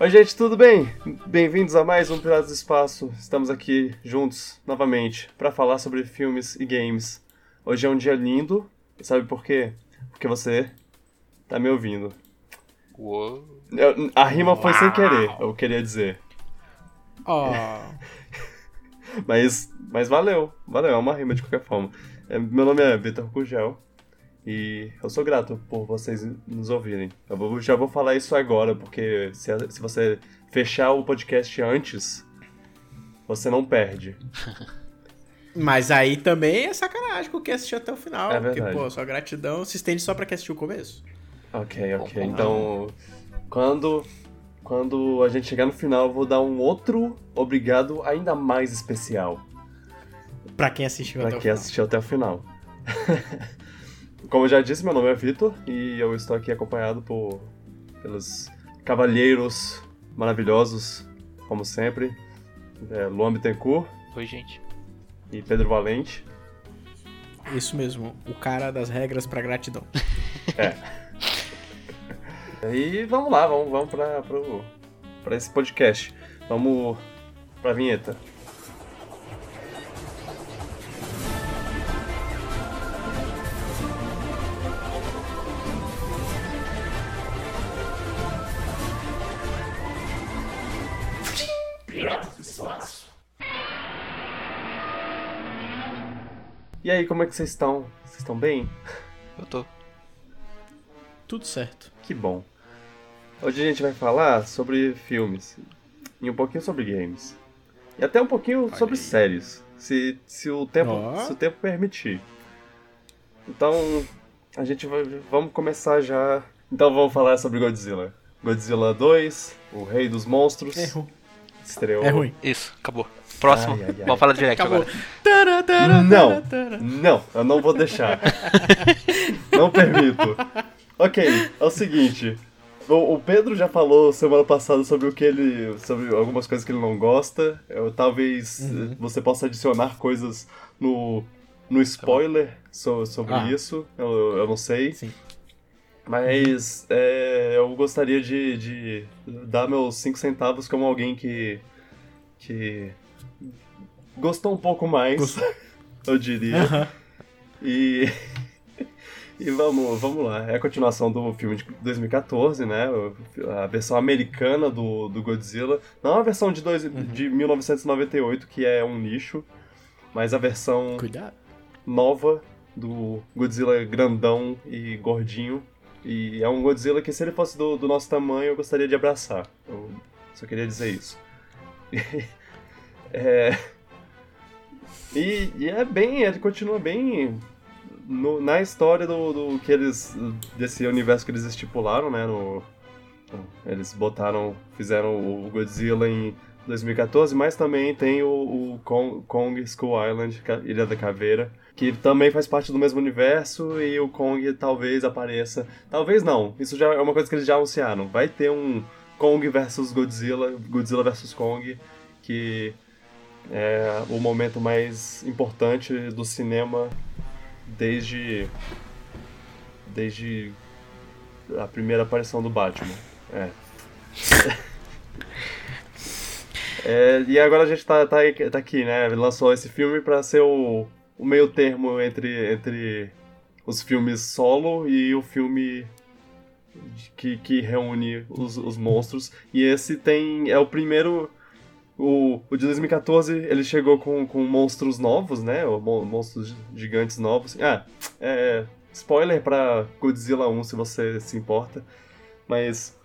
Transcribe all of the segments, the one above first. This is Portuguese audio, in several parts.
Oi, gente, tudo bem? Bem-vindos a mais um Piratas do Espaço. Estamos aqui juntos novamente para falar sobre filmes e games. Hoje é um dia lindo, sabe por quê? Porque você tá me ouvindo. Uou. Eu- a rima foi sem querer, eu queria dizer. Ó, Mas, mas valeu, valeu, é uma rima de qualquer forma. É, meu nome é Vitor Gugel e eu sou grato por vocês nos ouvirem. Eu vou- já vou falar isso agora, porque se, se você fechar o podcast antes, você não perde. mas aí também é sacanagem com quem assistiu até o final. É porque, verdade. pô, sua gratidão se estende só pra quem assistiu o começo. Ok, ok. Bom, Então, quando, quando a gente chegar no final, eu vou dar um outro obrigado ainda mais especial. Pra quem assistiu até Pra o quem final. assistiu até o final. Como eu já disse, meu nome é Vitor e eu estou aqui acompanhado por pelos cavalheiros maravilhosos, como sempre, é, Luan Bittencourt Oi, gente. e Pedro Valente. Isso mesmo, o cara das regras pra gratidão. E vamos lá, vamos, vamos para esse podcast. Vamos pra vinheta. E aí, como é que vocês estão? Vocês estão bem? Eu tô. Tudo certo. Que bom. Hoje a gente vai falar sobre filmes e um pouquinho sobre games. E até um pouquinho sobre aí. séries, se, se, o tempo, Ó. se o tempo permitir. Então, a gente vai. Vamos começar já. Então vamos falar sobre Godzilla. Godzilla 2, o Rei dos Monstros. É ruim. Estreou. É ruim. Isso, acabou. Próximo. Ai, ai, ai. Vamos falar Acabou. agora. Tara, tara, Não. tara. Não, eu não vou deixar. não permito. Ok, é o seguinte. O, o Pedro já falou semana passada sobre o que ele. sobre algumas coisas que ele não gosta. Eu, talvez Uhum. você possa adicionar coisas no, no spoiler so- sobre Ah. isso. Eu, eu não sei. Sim. Mas é, eu gostaria de, de dar meus 5 centavos como alguém que. que. Gostou um pouco mais, Gostou. eu diria. E. E vamos, vamos lá, é a continuação do filme de 2014, né? A versão americana do, do Godzilla. Não a versão de, dois, de 1998, que é um lixo, mas a versão Cuidado. nova do Godzilla grandão e gordinho. E é um Godzilla que, se ele fosse do, do nosso tamanho, eu gostaria de abraçar. Eu só queria dizer isso. É, E, e é bem, ele continua bem no- na história do, do que eles. desse universo que eles estipularam, né? No, eles botaram. fizeram o Godzilla em 2014, mas também tem o, o Kong, Kong Skull Island, Ca- Ilha da Caveira, que também faz parte do mesmo universo e o Kong talvez apareça. Talvez não, isso já é uma coisa que eles já anunciaram. Vai ter um Kong versus Godzilla, Godzilla versus Kong, que é o momento mais importante do cinema desde desde a primeira aparição do Batman. É. É, e agora a gente tá, tá, tá aqui, né? Lançou esse filme pra ser o, o meio termo entre, entre os filmes solo e o filme que, que reúne os, os monstros. E esse tem. É o primeiro. O, o de 2014 ele chegou com, com monstros novos, né? Monstros gigantes novos. Ah, é. Spoiler pra Godzilla 1, se você se importa. Mas.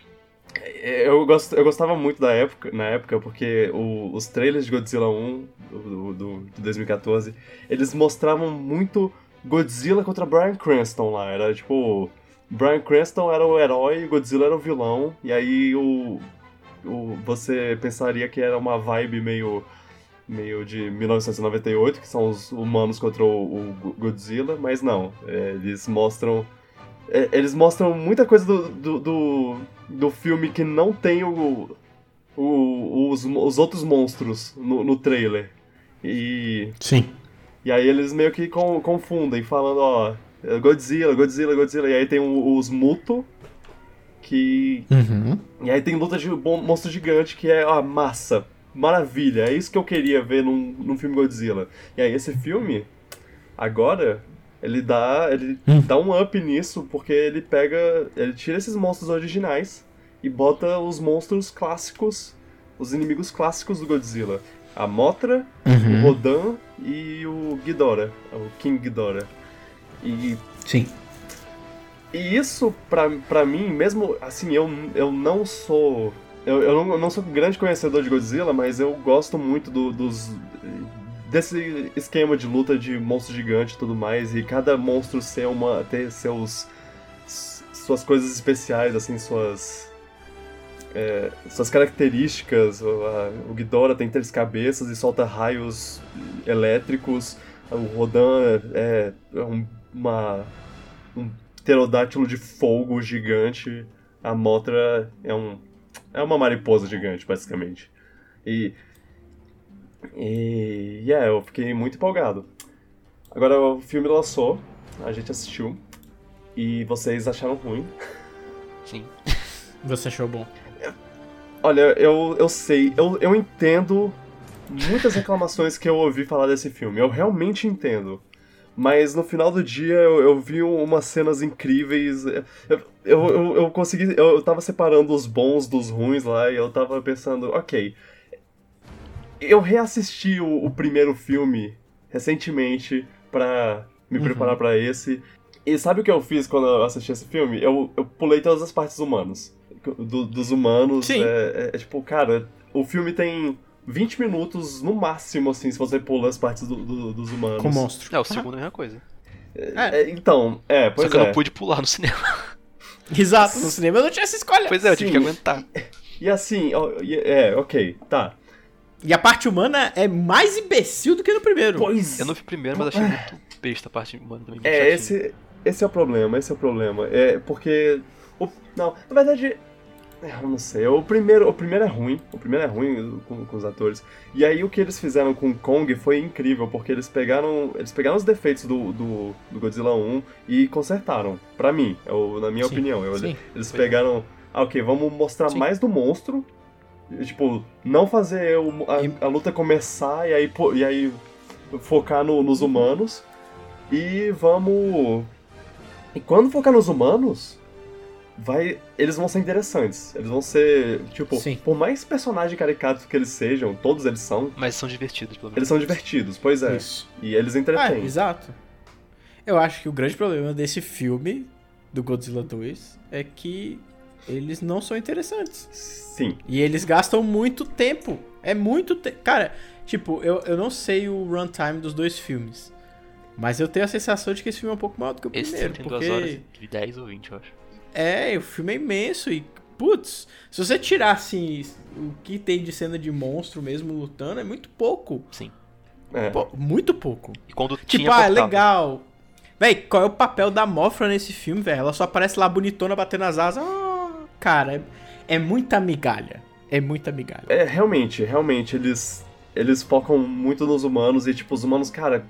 é, Eu, gost, eu gostava muito da época, na época, porque o- os trailers de Godzilla 1, do, do, de 2014, eles mostravam muito Godzilla contra Bryan Cranston lá. Era tipo. Bryan Cranston era o herói, Godzilla era o vilão, e aí o, você pensaria que era uma vibe meio, meio de 1998, que são os humanos contra o, o Godzilla, mas não, é, eles mostram é, eles mostram muita coisa do, do, do, do filme que não tem o, o, os, os outros monstros no, no trailer. E, Sim. e aí eles meio que con- confundem, falando, ó, Godzilla, Godzilla, Godzilla. E aí tem os Muto, que Uhum. e aí tem luta de monstro gigante que é a massa. Maravilha, é isso que eu queria ver num, num filme Godzilla. E aí esse filme, agora, ele dá. ele Hum. dá um up nisso, porque ele pega. ele tira esses monstros originais e bota os monstros clássicos, os inimigos clássicos do Godzilla. A Mothra, o Uhum. Rodan e o Ghidorah, o King Ghidorah. E Sim. E isso, pra, pra mim, mesmo assim, eu, eu não sou. Eu, eu, não, eu não sou um grande conhecedor de Godzilla, mas eu gosto muito do- dos. desse esquema de luta de monstro gigante e tudo mais, e cada monstro ser uma. ter seus. suas coisas especiais, assim, suas. é, suas características. O, a- o Ghidorah tem três cabeças e solta raios elétricos. O Rodan é, é um- uma. um pterodátilo de fogo gigante. A Mothra é um. É uma mariposa gigante, basicamente. E. E. Yeah, eu fiquei muito empolgado. Agora o filme lançou, a gente assistiu. E vocês acharam ruim. Sim. Você achou bom? Olha, eu, eu sei, eu, eu entendo muitas reclamações que eu ouvi falar desse filme. Eu realmente entendo. Mas no final do dia eu, eu vi umas cenas incríveis. Eu, eu, eu, eu consegui. Eu, eu tava separando os bons dos ruins lá e eu tava pensando, ok. Eu reassisti o, o primeiro filme recentemente pra me Uhum. preparar pra esse. E sabe o que eu fiz quando eu assisti esse filme? Eu, eu pulei todas as partes humanas. Do- dos humanos. Sim. É, é- é tipo, cara, o filme tem 20 minutos no máximo, assim, se você pula as partes do- do- dos humanos. Com monstro. É, o segundo é a mesma coisa. É, então, é, pois Só que é. eu não pude pular no cinema. Exato, no cinema eu não tinha essa escolha. Pois é, eu tive Sim. que aguentar. E assim, ó, e- é, ok, tá. E a parte humana é mais imbecil do que no primeiro. Pois Eu não vi primeiro, mas achei muito besta a parte humana também. É, chatinho. esse, esse é o problema, esse é o problema. É porque. o- não, na verdade. É, Eu não sei. O primeiro, o primeiro é ruim. O primeiro é ruim com, com os atores. E aí o que eles fizeram com Kong foi incrível, porque eles pegaram. Eles pegaram os defeitos do, do, do Godzilla 1 e consertaram. Pra mim, eu- na minha Sim, opinião. Eu- sim. eles pegaram. Ah, ok, vamos mostrar Sim. mais do monstro. Tipo, não fazer o- a, a luta começar e aí, e aí focar no- nos humanos. E vamos. E quando focar nos humanos, vai. Eles vão ser interessantes. Eles vão ser. Tipo, Sim. por mais personagem caricato que eles sejam, todos eles são, Mas são divertidos, pelo menos. eles são divertidos, pois é. Isso. E eles É, entretêm. exato. Eu acho que o grande problema desse filme, do Godzilla 2, é que eles não são interessantes. Sim. E eles gastam muito tempo. É muito tempo. Cara, tipo, eu, eu não sei o runtime dos dois filmes. Mas eu tenho a sensação de que esse filme é um pouco maior do que o Esse primeiro. tem porque... duas horas e 10 ou 20, eu acho. É, o filme é imenso e, putz, se você tirar, assim, o que tem de cena de monstro mesmo lutando, é muito pouco. Sim. É. Pô, muito pouco. E quando Tipo, tinha ah, é cortava. legal. Véi, qual é o papel da Mothra nesse filme, velho? Ela só aparece lá bonitona batendo as asas. Ah, cara, é, é muita migalha. É muita migalha. É, realmente, realmente, eles. Eles focam muito nos humanos e, tipo, os humanos, cara.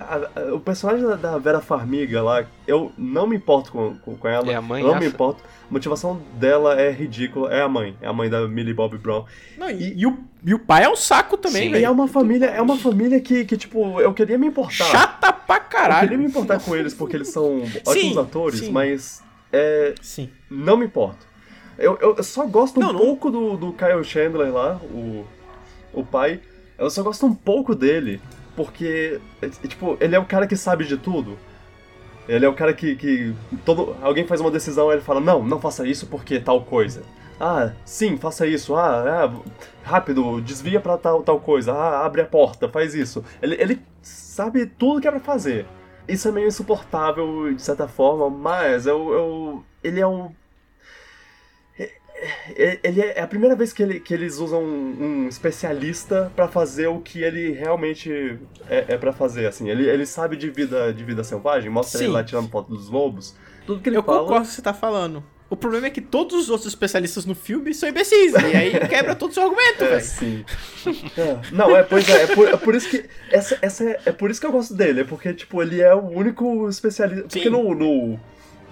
A- a- o personagem da, da Vera Farmiga lá, eu não me importo com, com, com ela. É a mãe, Não essa? me importo. A motivação dela é ridícula. É a mãe. É a mãe da Millie Bobby Brown. Não, e, e o, e o pai é um saco também, Sim. E velho. é uma família, é uma família que, que, tipo, eu queria me importar. Chata pra Eu caralho. queria me importar com eles porque eles são ótimos atores, sim. mas é, Sim. não me importo. Eu, eu, eu só gosto um Não, não. pouco do, do Kyle Chandler lá, o, o pai. Eu só gosto um pouco dele, porque, é, tipo, ele é o cara que sabe de tudo. Ele é o cara que, que todo, alguém faz uma decisão ele fala, não, não faça isso porque tal coisa. Ah, sim, faça isso. Ah, ah, rápido, desvia pra tal, tal coisa. Ah, abre a porta, faz isso. Ele, ele sabe tudo que é pra fazer. Isso é meio insuportável, de certa forma, mas eu, eu, ele é um é- ele é, é a primeira vez que, ele- que eles usam um, um especialista pra fazer o que ele realmente é, é para fazer, assim. Ele, ele sabe de vida, de vida selvagem, mostra ele Sim. lá tirando foto dos lobos. Tudo que ele Eu fala... concordo com o que você tá falando. O problema é que todos os outros especialistas no filme são imbecis. E aí quebra todo o seu argumento, É, velho. sim. É. Não, é, pois é, é por, é por isso que. Essa, essa é, é por isso que eu gosto dele, é porque, tipo, ele é o único especialista. Porque Sim. no, no,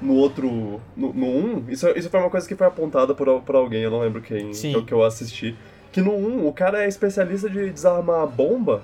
no outro. No, no 1, isso, isso foi uma coisa que foi apontada por, por alguém, eu não lembro quem que, eu- que eu assisti. Que no 1 o cara é especialista de desarmar a bomba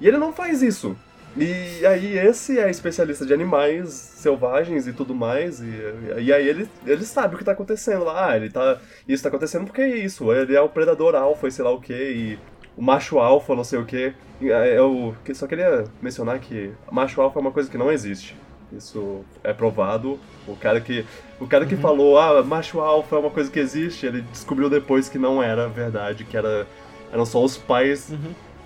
e ele não faz isso. E aí esse é especialista de animais selvagens e tudo mais, e, e aí ele, ele sabe o que tá acontecendo lá. Ah, ele tá. Isso tá acontecendo porque é isso. Ele é o predador alfa e sei lá o que, e o macho alfa, não sei o que. Eu que- só queria mencionar que macho alfa é uma coisa que não existe. Isso é provado. O cara que, o cara que falou, ah, macho alfa é uma coisa que existe, ele descobriu depois que não era verdade, que era, eram só os pais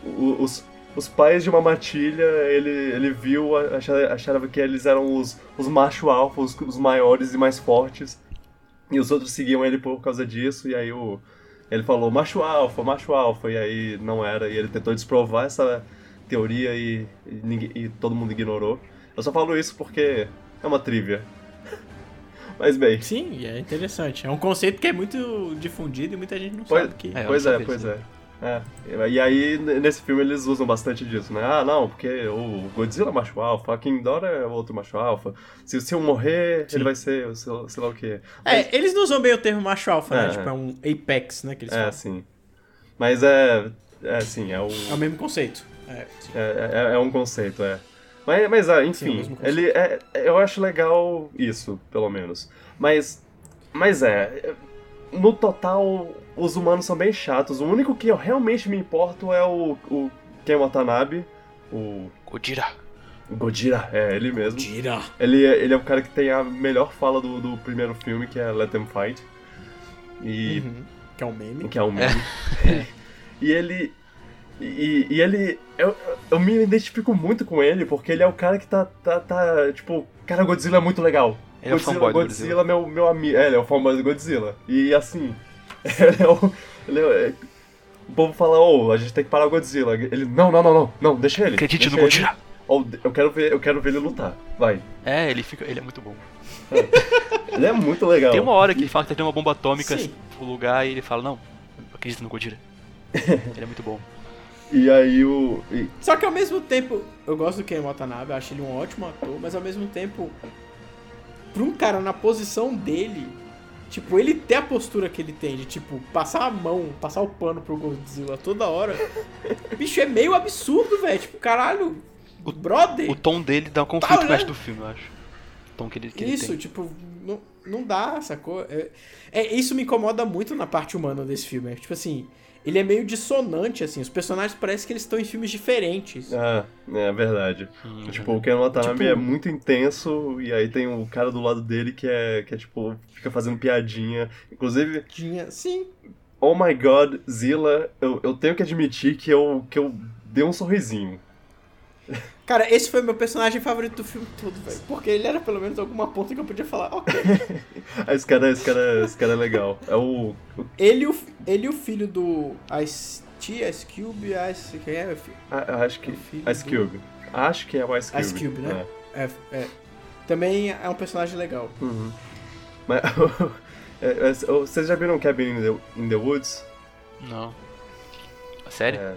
o- os, os pais de uma matilha, ele, ele viu, achava, achava que eles eram os, os macho alfa, os, os maiores e mais fortes. E os outros seguiam ele por causa disso, e aí o, ele falou macho alfa, macho alfa, e aí não era. E ele tentou desprovar essa teoria e, e, e todo mundo ignorou. Eu só falo isso porque é uma trivia. Mas bem, Sim, é interessante. É um conceito que é muito difundido e muita gente não Pois- sabe que. É, pois é, pois é. É, e aí, nesse filme, eles usam bastante disso, né? Ah, não, porque o Godzilla é macho alfa, a King Ghidorah é outro macho alfa. Se, se eu morrer, Sim. ele vai ser, sei, lá- sei lá o quê. É, eles não usam bem o termo macho alfa, É, né? Tipo, é um apex, né? Que eles É, falam. sim. Mas é, é assim, é, o, É o mesmo conceito. É, é, é, é um conceito, é. Mas, mas ah, Sim, é enfim, conceito. ele é, eu acho legal isso, pelo menos. Mas, mas é, no total, os humanos são bem chatos. O único que eu realmente me importo é o, o Ken Watanabe, o Godira. Godira, é ele mesmo. Tira. Ele, é- ele é o cara que tem a melhor fala do, do primeiro filme, que é Let Them Fight. E Uhum. Que é um meme. que é um meme. e ele. E, e ele. Eu, eu me identifico muito com ele, porque ele é o cara que tá. tá, tá tipo, cara, Godzilla é muito legal. Ele é o Godzilla, fanboy do Godzilla, meu, meu amigo. É, ele é o fanboy do Godzilla. E assim. Ele é o. Ele é, o povo fala, ô, a gente tem que parar o Godzilla. Ele, não, não, não, não, não, deixa ele. Acredite deixa no ele. Godira. Ou, eu quero ver, eu quero ver ele lutar. Vai. É, ele fica. Ele é muito bom. Ele é muito legal. Tem uma hora que ele fala que tem uma bomba atômica Sim. no lugar e ele fala, não, acredita no Godira. ele é muito bom. E aí o. e- Só que ao mesmo tempo, eu gosto do Ken Watanabe, eu acho ele um ótimo ator, mas ao mesmo tempo, pra um cara na posição dele, tipo, ele ter a postura que ele tem de, tipo, passar a mão, passar o pano pro Godzilla toda hora, bicho, é meio absurdo, velho. Tipo, caralho, O- brother. O tom dele dá um conflito né? com o resto do filme, eu acho. O tom que ele, que ele Isso, tem. tipo, não, não dá, sacou? É, é, isso me incomoda muito na parte humana desse filme. É, tipo assim, ele é meio dissonante, assim. Os personagens parecem que eles estão em filmes diferentes. Ah, é verdade. Hum, Tipo, o Ken Watanabe Tipo- é muito intenso, e aí tem o cara do lado dele que é, que é tipo, fica fazendo piadinha. Inclusive, Tinha, sim, oh my god, Zilla, eu, eu tenho que admitir que eu, que eu dei um sorrisinho. Cara, esse foi meu personagem favorito do filme todo, velho. Porque ele era pelo menos alguma ponta que eu podia falar, ok. Esse cara, esse cara, esse cara é legal. É o. Ele e o, ele o filho do Ice-T, Ice Cube, Ice... Quem é? ah, eu acho que. Filho Ice Cube. Acho que é o Ice Cube. Ice Cube, né? É, é. Também é um personagem legal. É. Uhum. Mas. é, é, vocês já viram Cabin in the, in the Woods? Não. Sério? É.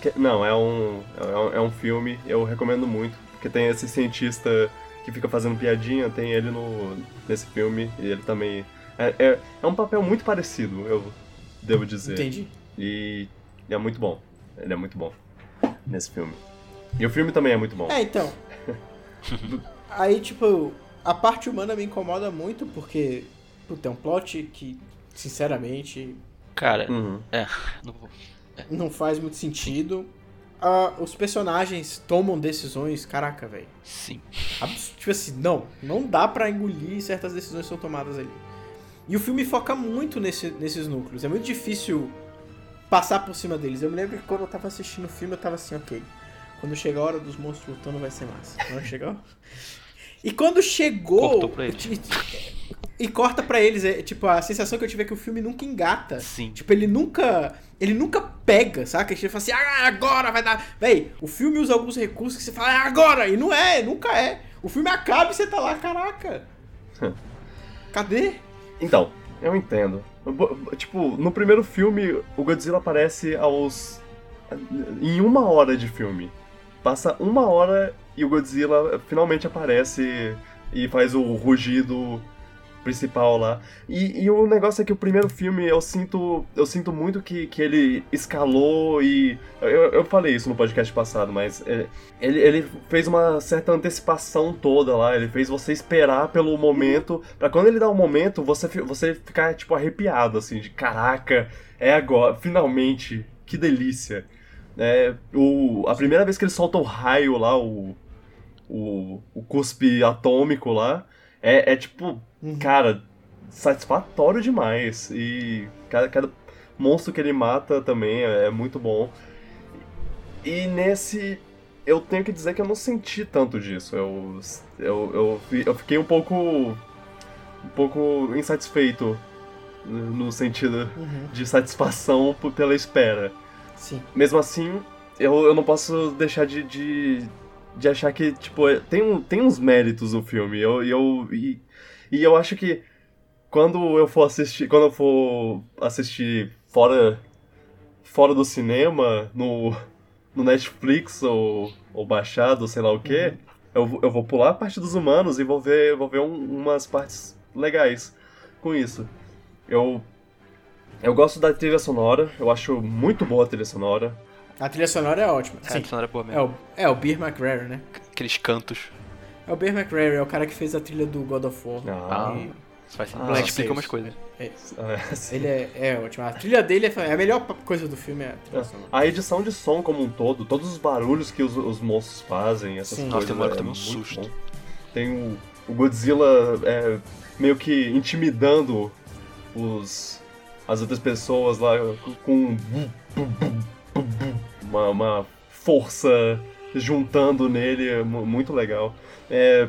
Que- Não, é um, é um, é um filme, eu recomendo muito, porque tem esse cientista que fica fazendo piadinha, tem ele no, nesse filme, e ele também. É, é, é um papel muito parecido, eu devo dizer. Entendi. E é muito bom. Ele é muito bom nesse filme. E o filme também é muito bom. É, então. Aí, tipo, a parte humana me incomoda muito porque, puta, é um plot que, sinceramente, Cara, Uhum. é. Não vou. Não faz muito sentido. Ah, os personagens tomam decisões, caraca, velho. Sim. Abs- Tipo assim, não, não dá pra engolir certas decisões que são tomadas ali. E o filme foca muito nesse- nesses núcleos. É muito difícil passar por cima deles. Eu me lembro que quando eu tava assistindo o filme, eu tava assim, ok. Quando chegar a hora dos monstros lutando, vai ser massa. Quando chegou. E quando chegou. E, corta pra eles. É, tipo, a sensação que eu tive é que o filme nunca engata. Sim. Tipo, ele nunca. Ele nunca pega, saca? Ele fala assim, ah, agora vai dar. Véi, o filme usa alguns recursos que você fala, ah, agora! E não é, nunca é. O filme acaba e você tá lá, caraca. Cadê? Então, eu entendo. Tipo, no primeiro filme, o Godzilla aparece aos. em uma hora de filme. Passa uma hora e o Godzilla finalmente aparece e faz o rugido principal lá. E, e, o negócio é que o primeiro filme eu sinto eu sinto muito que, que ele escalou e. Eu, eu falei isso no podcast passado, mas ele, ele fez uma certa antecipação toda lá. Ele fez você esperar pelo momento. para quando ele dá um momento, você, você ficar tipo arrepiado, assim, de caraca, é agora, finalmente, que delícia. É, o, a primeira vez que ele solta o raio lá, o, o, o cuspe atômico lá, é, é tipo, uhum. cara, satisfatório demais. E cada, cada monstro que ele mata também é, é muito bom. E nesse. Eu tenho que dizer que eu não senti tanto disso. Eu, eu, eu, eu fiquei um pouco. um pouco insatisfeito no sentido uhum. de satisfação pela espera. Sim. Mesmo assim, eu, eu não posso deixar de, de, de achar que, tipo, é, tem, um, tem uns méritos no filme. Eu, eu, e, e eu acho que quando eu for assistir. Quando eu for assistir fora. Fora do cinema, no, no Netflix ou, ou baixado, sei lá o que, uhum. eu, eu vou pular a parte dos humanos e vou ver, vou ver um, umas partes legais com isso. Eu. Eu gosto da trilha sonora, eu acho muito boa a trilha sonora. A trilha sonora é ótima. É, a trilha sonora é boa mesmo. É o, é o Beer McRae, né? Aqueles cantos. É o Beer McRae, é o cara que fez a trilha do God of War. Ah, e... isso faz sentido. Ah, explica umas coisas. É, ele é, é ótimo. A trilha dele é, é a melhor coisa do filme. É a, sonora. a edição de som como um todo, todos os barulhos que os, os monstros fazem, essas Sim. coisas. Nossa, tem que é um susto. Bom. Tem o, o Godzilla é, meio que intimidando os as outras pessoas lá com uma, uma força juntando nele, é muito legal. É,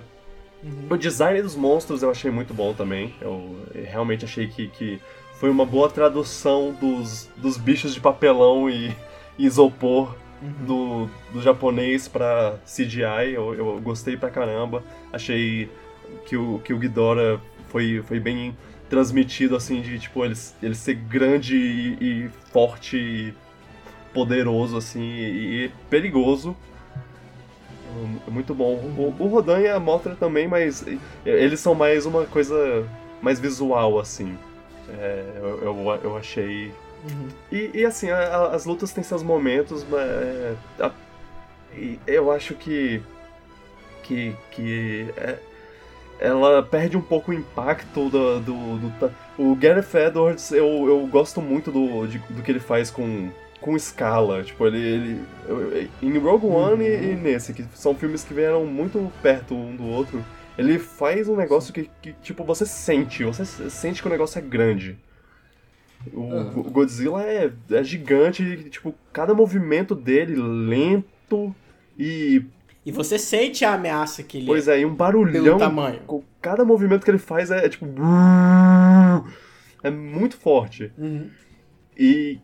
uhum. O design dos monstros eu achei muito bom também. Eu realmente achei que, que foi uma boa tradução dos, dos bichos de papelão e, e isopor uhum. do, do japonês para CGI. Eu, eu gostei pra caramba. Achei que o, que o Ghidorah foi, foi bem transmitido assim de tipo ele, ele ser grande e, e forte e poderoso, assim, e, perigoso. É muito bom. O, o Rodan e a Mothra também, mas eles são mais uma coisa mais visual, assim. É, eu, eu, eu, achei. Uhum. E, e, assim, a, as lutas têm seus momentos, mas. É, a, eu acho que. que. que é, ela perde um pouco o impacto do. do, do o Gareth Edwards, eu, eu gosto muito do, de, do que ele faz com com escala. Tipo, ele. ele em Rogue One uhum. e, e, nesse, que são filmes que vieram muito perto um do outro, ele faz um negócio que, que tipo, você sente, você sente que o negócio é grande. O, uhum. o Godzilla é, é gigante, e, tipo, cada movimento dele lento e. E você sente a ameaça que ele Pois é, e um barulhão. tamanho. Cada movimento que ele faz é, é tipo. É muito forte. Uhum. E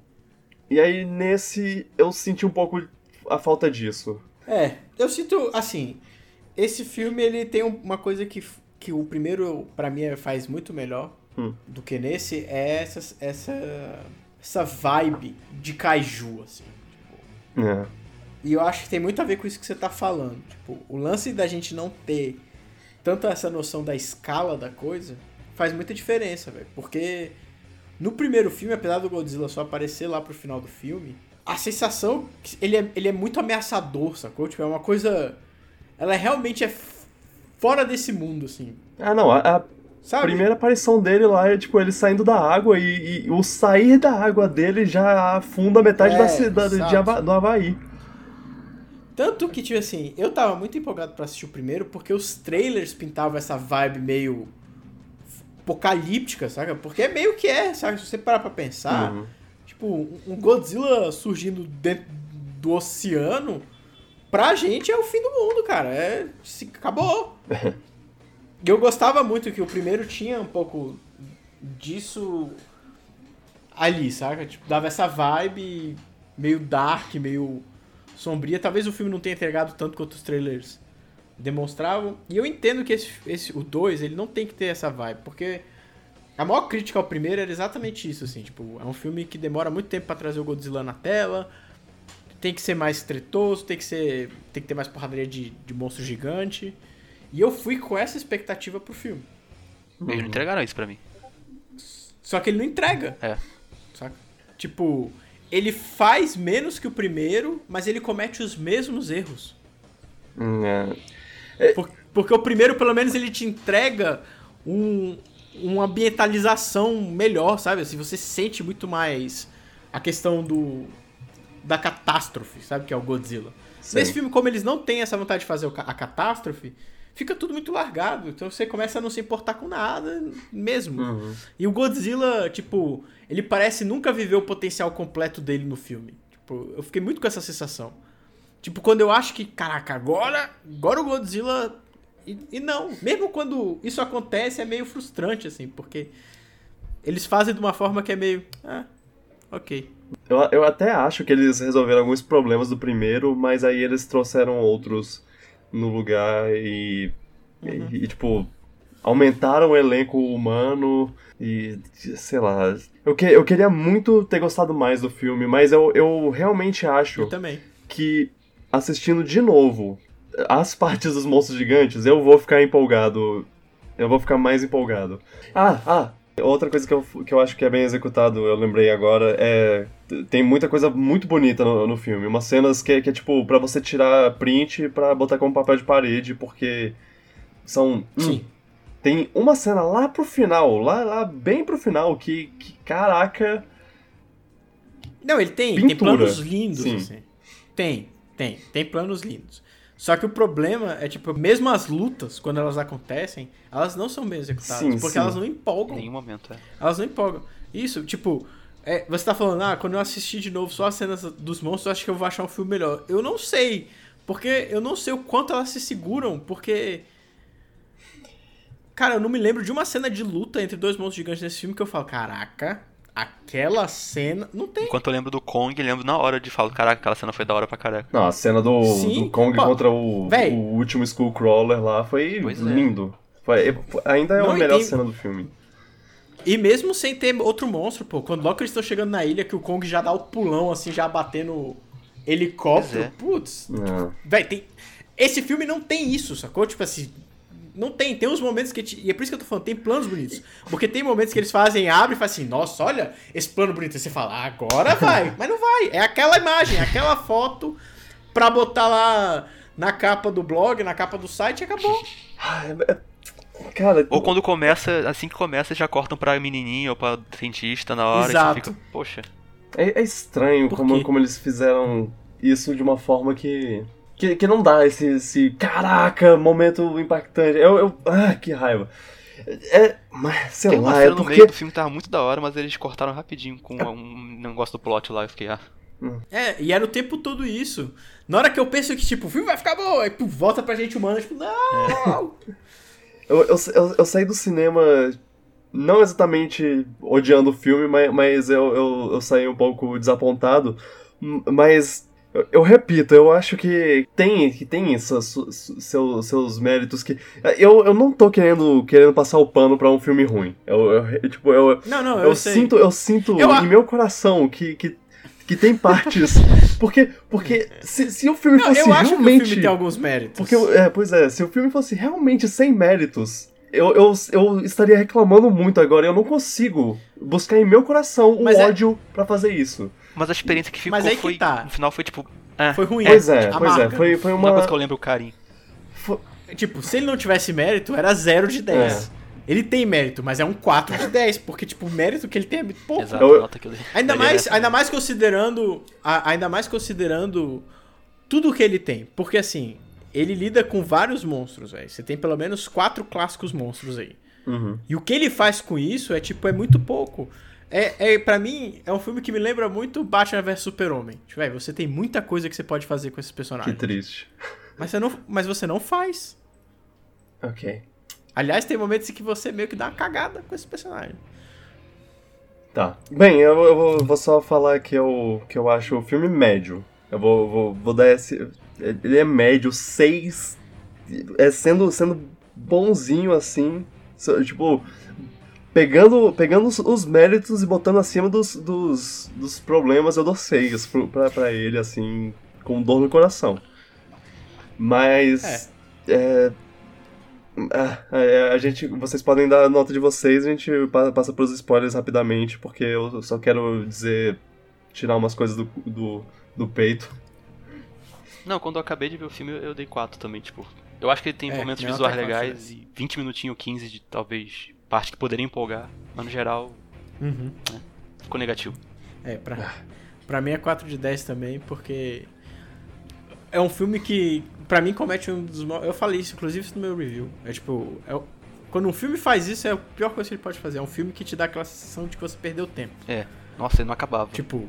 e aí nesse eu senti um pouco a falta disso. É, eu sinto assim, esse filme ele tem uma coisa que, que o primeiro para mim faz muito melhor hum. do que nesse é essa essa essa vibe de kaiju assim. Tipo. É. E eu acho que tem muito a ver com isso que você tá falando. Tipo, o lance da gente não ter tanto essa noção da escala da coisa faz muita diferença, velho. Porque no primeiro filme, apesar do Godzilla só aparecer lá pro final do filme, a sensação. Ele é, ele é muito ameaçador, sacou? Tipo, é uma coisa. Ela realmente é fora desse mundo, assim. Ah, não. A, a primeira aparição dele lá é, tipo, ele saindo da água e, e o sair da água dele já afunda metade é, da cidade de do Havaí. Tanto que, tipo assim, eu tava muito empolgado para assistir o primeiro porque os trailers pintavam essa vibe meio apocalíptica, saca? Porque é meio que é, sabe? Se você parar pra pensar, uhum. tipo, um Godzilla surgindo dentro do oceano, pra gente é o fim do mundo, cara. É. Se, acabou. e eu gostava muito que o primeiro tinha um pouco disso ali, saca? Tipo, dava essa vibe meio dark, meio sombria. Talvez o filme não tenha entregado tanto quanto os trailers demonstravam. E eu entendo que esse, esse o 2, ele não tem que ter essa vibe, porque a maior crítica ao primeiro era exatamente isso, assim, tipo, é um filme que demora muito tempo para trazer o Godzilla na tela, tem que ser mais tretoso, tem que ser tem que ter mais porradaria de, de monstro gigante. E eu fui com essa expectativa pro filme. Eles não entregaram isso pra mim. Só que ele não entrega. É. Saca? Tipo, ele faz menos que o primeiro, mas ele comete os mesmos erros. Hum, é. Por- porque o primeiro, pelo menos, ele te entrega um, uma ambientalização melhor, sabe? Assim, você sente muito mais a questão do da catástrofe, sabe? Que é o Godzilla. Sim. Nesse filme, como eles não têm essa vontade de fazer a catástrofe, fica tudo muito largado. Então você começa a não se importar com nada mesmo. Uhum. E o Godzilla, tipo, ele parece nunca viver o potencial completo dele no filme. Tipo, eu fiquei muito com essa sensação. Tipo, quando eu acho que, caraca, agora, agora o Godzilla. E, e não, mesmo quando isso acontece, é meio frustrante, assim, porque eles fazem de uma forma que é meio. Ah, ok. Eu, eu até acho que eles resolveram alguns problemas do primeiro, mas aí eles trouxeram outros no lugar e, Uhum. e, e, tipo, aumentaram o elenco humano e, sei lá. Eu, que, eu queria muito ter gostado mais do filme, mas eu, eu realmente acho Eu também. que assistindo de novo as partes dos monstros gigantes, eu vou ficar empolgado. Eu vou ficar mais empolgado. Ah, ah, outra coisa que eu, que eu acho que é bem executado, eu lembrei agora, é. Tem muita coisa muito bonita no, no filme. Umas cenas que, é- que é tipo pra você tirar print pra botar como papel de parede, porque são. hum, Sim. tem uma cena lá pro final, lá, lá bem pro final, que, que caraca. Não, ele tem, tem Pintura. planos lindos, Sim. assim. Tem, tem, tem planos lindos. Só que o problema é, tipo, mesmo as lutas, quando elas acontecem, elas não são bem executadas. Sim, porque sim. elas não Em empolgam. nenhum momento, é. Elas não empolgam. Isso, tipo, é, você tá falando, ah, quando eu assistir de novo só as cenas dos monstros, eu acho que eu vou achar um filme melhor. Eu não sei. Porque eu não sei o quanto elas se seguram, porque. Cara, eu não me lembro de uma cena de luta entre dois monstros gigantes nesse filme que eu falo, caraca, aquela cena. Não tem. Enquanto eu lembro do Kong, lembro na hora de falar, caraca, aquela cena foi da hora pra caraca. Não, a cena do, Sim, do Kong pô, contra o, véi. o último Skullcrawler lá foi Pois é. lindo. Foi, é- ainda é Não, a melhor tem- cena do filme. E mesmo sem ter outro monstro, pô, quando logo eles estão chegando na ilha, que o Kong já dá o pulão, assim, já batendo helicóptero, Pois putz, Não. Véi, tem. Esse filme não tem isso, sacou? Tipo assim. Não tem. Tem uns momentos que. te- E é por isso que eu tô falando, tem planos bonitos. Porque tem momentos que eles fazem, abrem e fazem assim, nossa, olha esse plano bonito. Aí você fala, "Ah, agora vai. Mas não vai. É aquela imagem, aquela foto pra botar lá na capa do blog, na capa do site e acabou. É- é- Cara, Ou quando começa, assim que começa, já cortam pra menininha ou pra cientista na hora Exato. e você fica, poxa. é, é estranho como, como eles fizeram isso de uma forma que. Que, que não dá esse, esse. Caraca, momento impactante. Eu. eu ah, que raiva. É. Mas, sei Tem uma lá, cena é no porque. meio do filme que tava muito da hora, mas eles cortaram rapidinho com um negócio do plot lá. Eu fiquei, ah, É, e era o tempo todo isso. Na hora que eu penso que, tipo, o filme vai ficar bom, aí pô, volta pra gente humana, tipo, não! Eu, eu, eu, eu saí do cinema não exatamente odiando o filme, mas, mas eu, eu, eu saí um pouco desapontado. Mas eu, eu repito, eu acho que tem, que tem seus, seus, seus méritos que. Eu, eu não tô querendo, querendo passar o pano pra um filme ruim. Eu, eu- tipo, eu, Não, não, eu, eu sinto, eu sinto Eu em meu coração que, que, que tem partes. Porque, porque se, se o filme Não, fosse eu acho realmente. que o filme tem alguns méritos. Porque, é, pois é, se o filme fosse realmente sem méritos, eu, eu, eu estaria reclamando muito agora. Eu não consigo buscar em meu coração o Mas é- ódio pra fazer isso. Mas a experiência que ficou Mas aí que foi. tá. No final foi tipo. Ah, Foi ruim. Pois é, a pois é. Foi, foi uma uma. coisa que eu lembro o carinho. fo- Tipo, se ele não tivesse mérito, era 0 de 10. Ele tem mérito, mas é um 4 de 10, porque, tipo, o mérito que ele tem é muito pouco. Exato, Eu- nota ali. Ainda mais, ainda mais considerando. a- ainda mais considerando tudo que ele tem. Porque assim, ele lida com vários monstros, velho. Você tem pelo menos quatro clássicos monstros aí. Uhum. E o que ele faz com isso é tipo, é muito pouco. É, é, pra mim, é um filme que me lembra muito Batman vs Super-Homem. Tipo, você tem muita coisa que você pode fazer com esses Que personagens. triste. Mas você, não, mas você não faz. Ok. Aliás, tem momentos em que você meio que dá uma cagada com esse personagem. Tá. Bem, eu, eu vou, só falar que eu, que eu acho o filme médio. Eu vou, vou, vou dar esse. Ele é médio, 6. É sendo, sendo bonzinho assim. Tipo, pegando, pegando os, os méritos e botando acima dos, dos, dos problemas, eu dou 6 pro- pra, pra ele, assim, com dor no coração. Mas. é, Ah, é, a gente, vocês podem dar a nota de vocês, a gente pa- passa pros spoilers rapidamente, porque eu só quero dizer, tirar umas coisas do, do, do peito. Não, quando eu acabei de ver o filme, eu dei 4 também, tipo. Eu acho que ele tem É, momentos visuais nota é legais e 20 minutinhos, 15 de talvez parte que poderia empolgar, mas no geral Uhum. ficou negativo. É, pra, pra mim é 4 de 10 também, porque é um filme que, pra mim, comete um dos maiores... Eu falei isso, inclusive, no meu review. É tipo, é quando um filme faz isso, é a pior coisa que ele pode fazer. É um filme que te dá aquela sensação de que você perdeu tempo. É, nossa, ele não acabava. Tipo,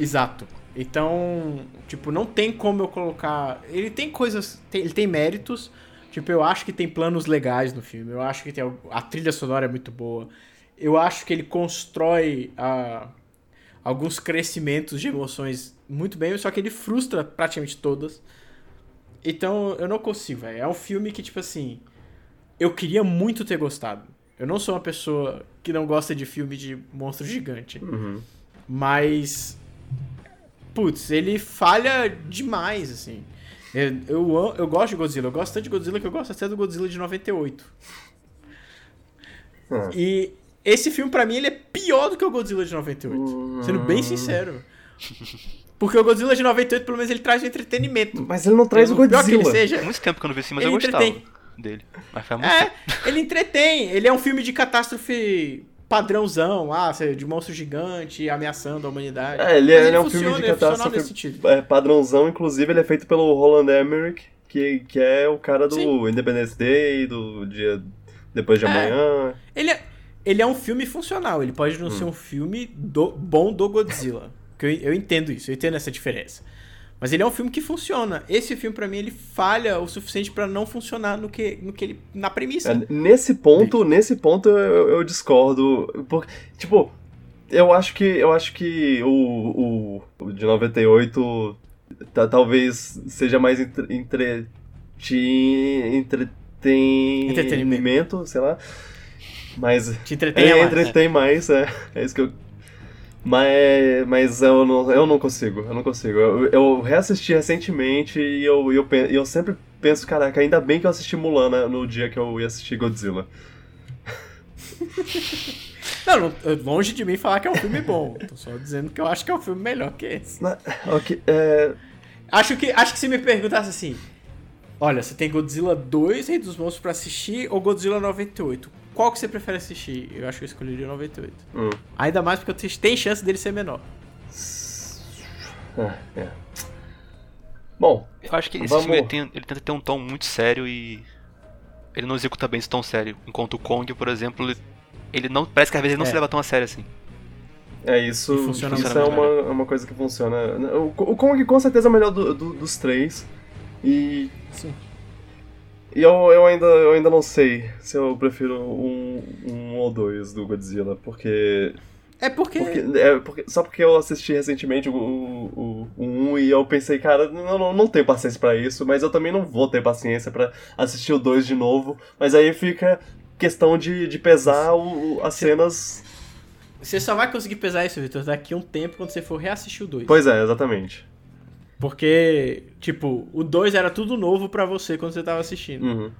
exato. Então, tipo, não tem como eu colocar. Ele tem coisas. tem- ele tem méritos. Tipo, eu acho que tem planos legais no filme. Eu acho que tem, a trilha sonora é muito boa. Eu acho que ele constrói ah, alguns crescimentos de emoções muito bem, só que ele frustra praticamente todas. Então, eu não consigo, velho. É um filme que, tipo assim. Eu queria muito ter gostado. Eu não sou uma pessoa que não gosta de filme de monstro gigante. Uhum. Mas. Putz, ele falha demais, assim. Eu, eu, eu gosto de Godzilla. Eu gosto tanto de Godzilla que eu gosto até do Godzilla de 98. Ah. E esse filme, pra mim, ele é pior do que o Godzilla de 98. Sendo bem sincero. Porque o Godzilla de 98, pelo menos, ele traz o entretenimento. Mas ele não traz o Pelo pior que ele Godzilla. seja, Tem muito tempo que eu não vi esse mas eu gostava entretém. dele. Mas faz muito É, tempo. ele entretém. Ele é um filme de catástrofe padrãozão, ah, de monstro gigante ameaçando a humanidade. É, ele, Mas ele é um filme funciona, de ele funciona catástrofe é, padrãozão, inclusive ele é feito pelo Roland Emmerich, que, que é o cara do Sim. Independence Day, do dia depois de É. amanhã. Ele é, ele é um filme funcional, ele pode não ser um filme do- bom do Godzilla. Que eu, eu entendo isso, eu entendo essa diferença. Mas ele é um filme que funciona. Esse filme, pra mim, ele falha o suficiente pra não funcionar no que, no que ele. na premissa. É, nesse ponto, nesse ponto eu, eu discordo, porque tipo, eu acho que eu acho que o, o, o de 98 ta- talvez seja mais entre, entre, entretenimento, Entretenimento. sei lá. Mas Te entretenha é, mais. entretém mais, é. É isso que eu. Mas, mas eu, não, eu não consigo, eu não consigo. Eu, eu reassisti recentemente e eu, eu, eu sempre penso, caraca, ainda bem que eu assisti Mulan né, no dia que eu ia assistir Godzilla. Não, longe de mim falar que é um filme bom. Tô só dizendo que eu acho que é um filme melhor que esse. Na- ok, é, Acho que, acho que se me perguntasse assim: Olha, você tem Godzilla 2, Rei dos Monstros pra assistir, ou Godzilla 98? Qual que você prefere assistir? Eu acho que eu escolheria o 98. hum, Ainda mais porque eu te- tem chance dele ser menor. ah, é. Bom, Eu acho que esse Vamos- filme ele, tem- ele tenta ter um tom muito sério e. Ele não executa bem esse tom sério. Enquanto o Kong, por exemplo, ele, ele não. Parece que às vezes ele não É. se leva tão a sério assim. é isso. Funciona isso é uma, é uma coisa que funciona. O, o Kong com certeza é o melhor do- do- dos três. E Sim. E eu, eu, ainda, eu ainda não sei se eu prefiro um, um ou dois do Godzilla, porque. É porque. porque, é, porque só porque eu assisti recentemente o, o, o 1 e eu pensei, cara, não, não, não tenho paciência pra isso, mas eu também não vou ter paciência pra assistir o 2 de novo. Mas aí fica questão de, de pesar o, o- as cenas. Você só vai conseguir pesar isso, Vitor, daqui a um tempo quando você for reassistir o 2. Pois é, exatamente. Porque, tipo, o 2 era tudo novo pra você quando você tava assistindo. Uhum.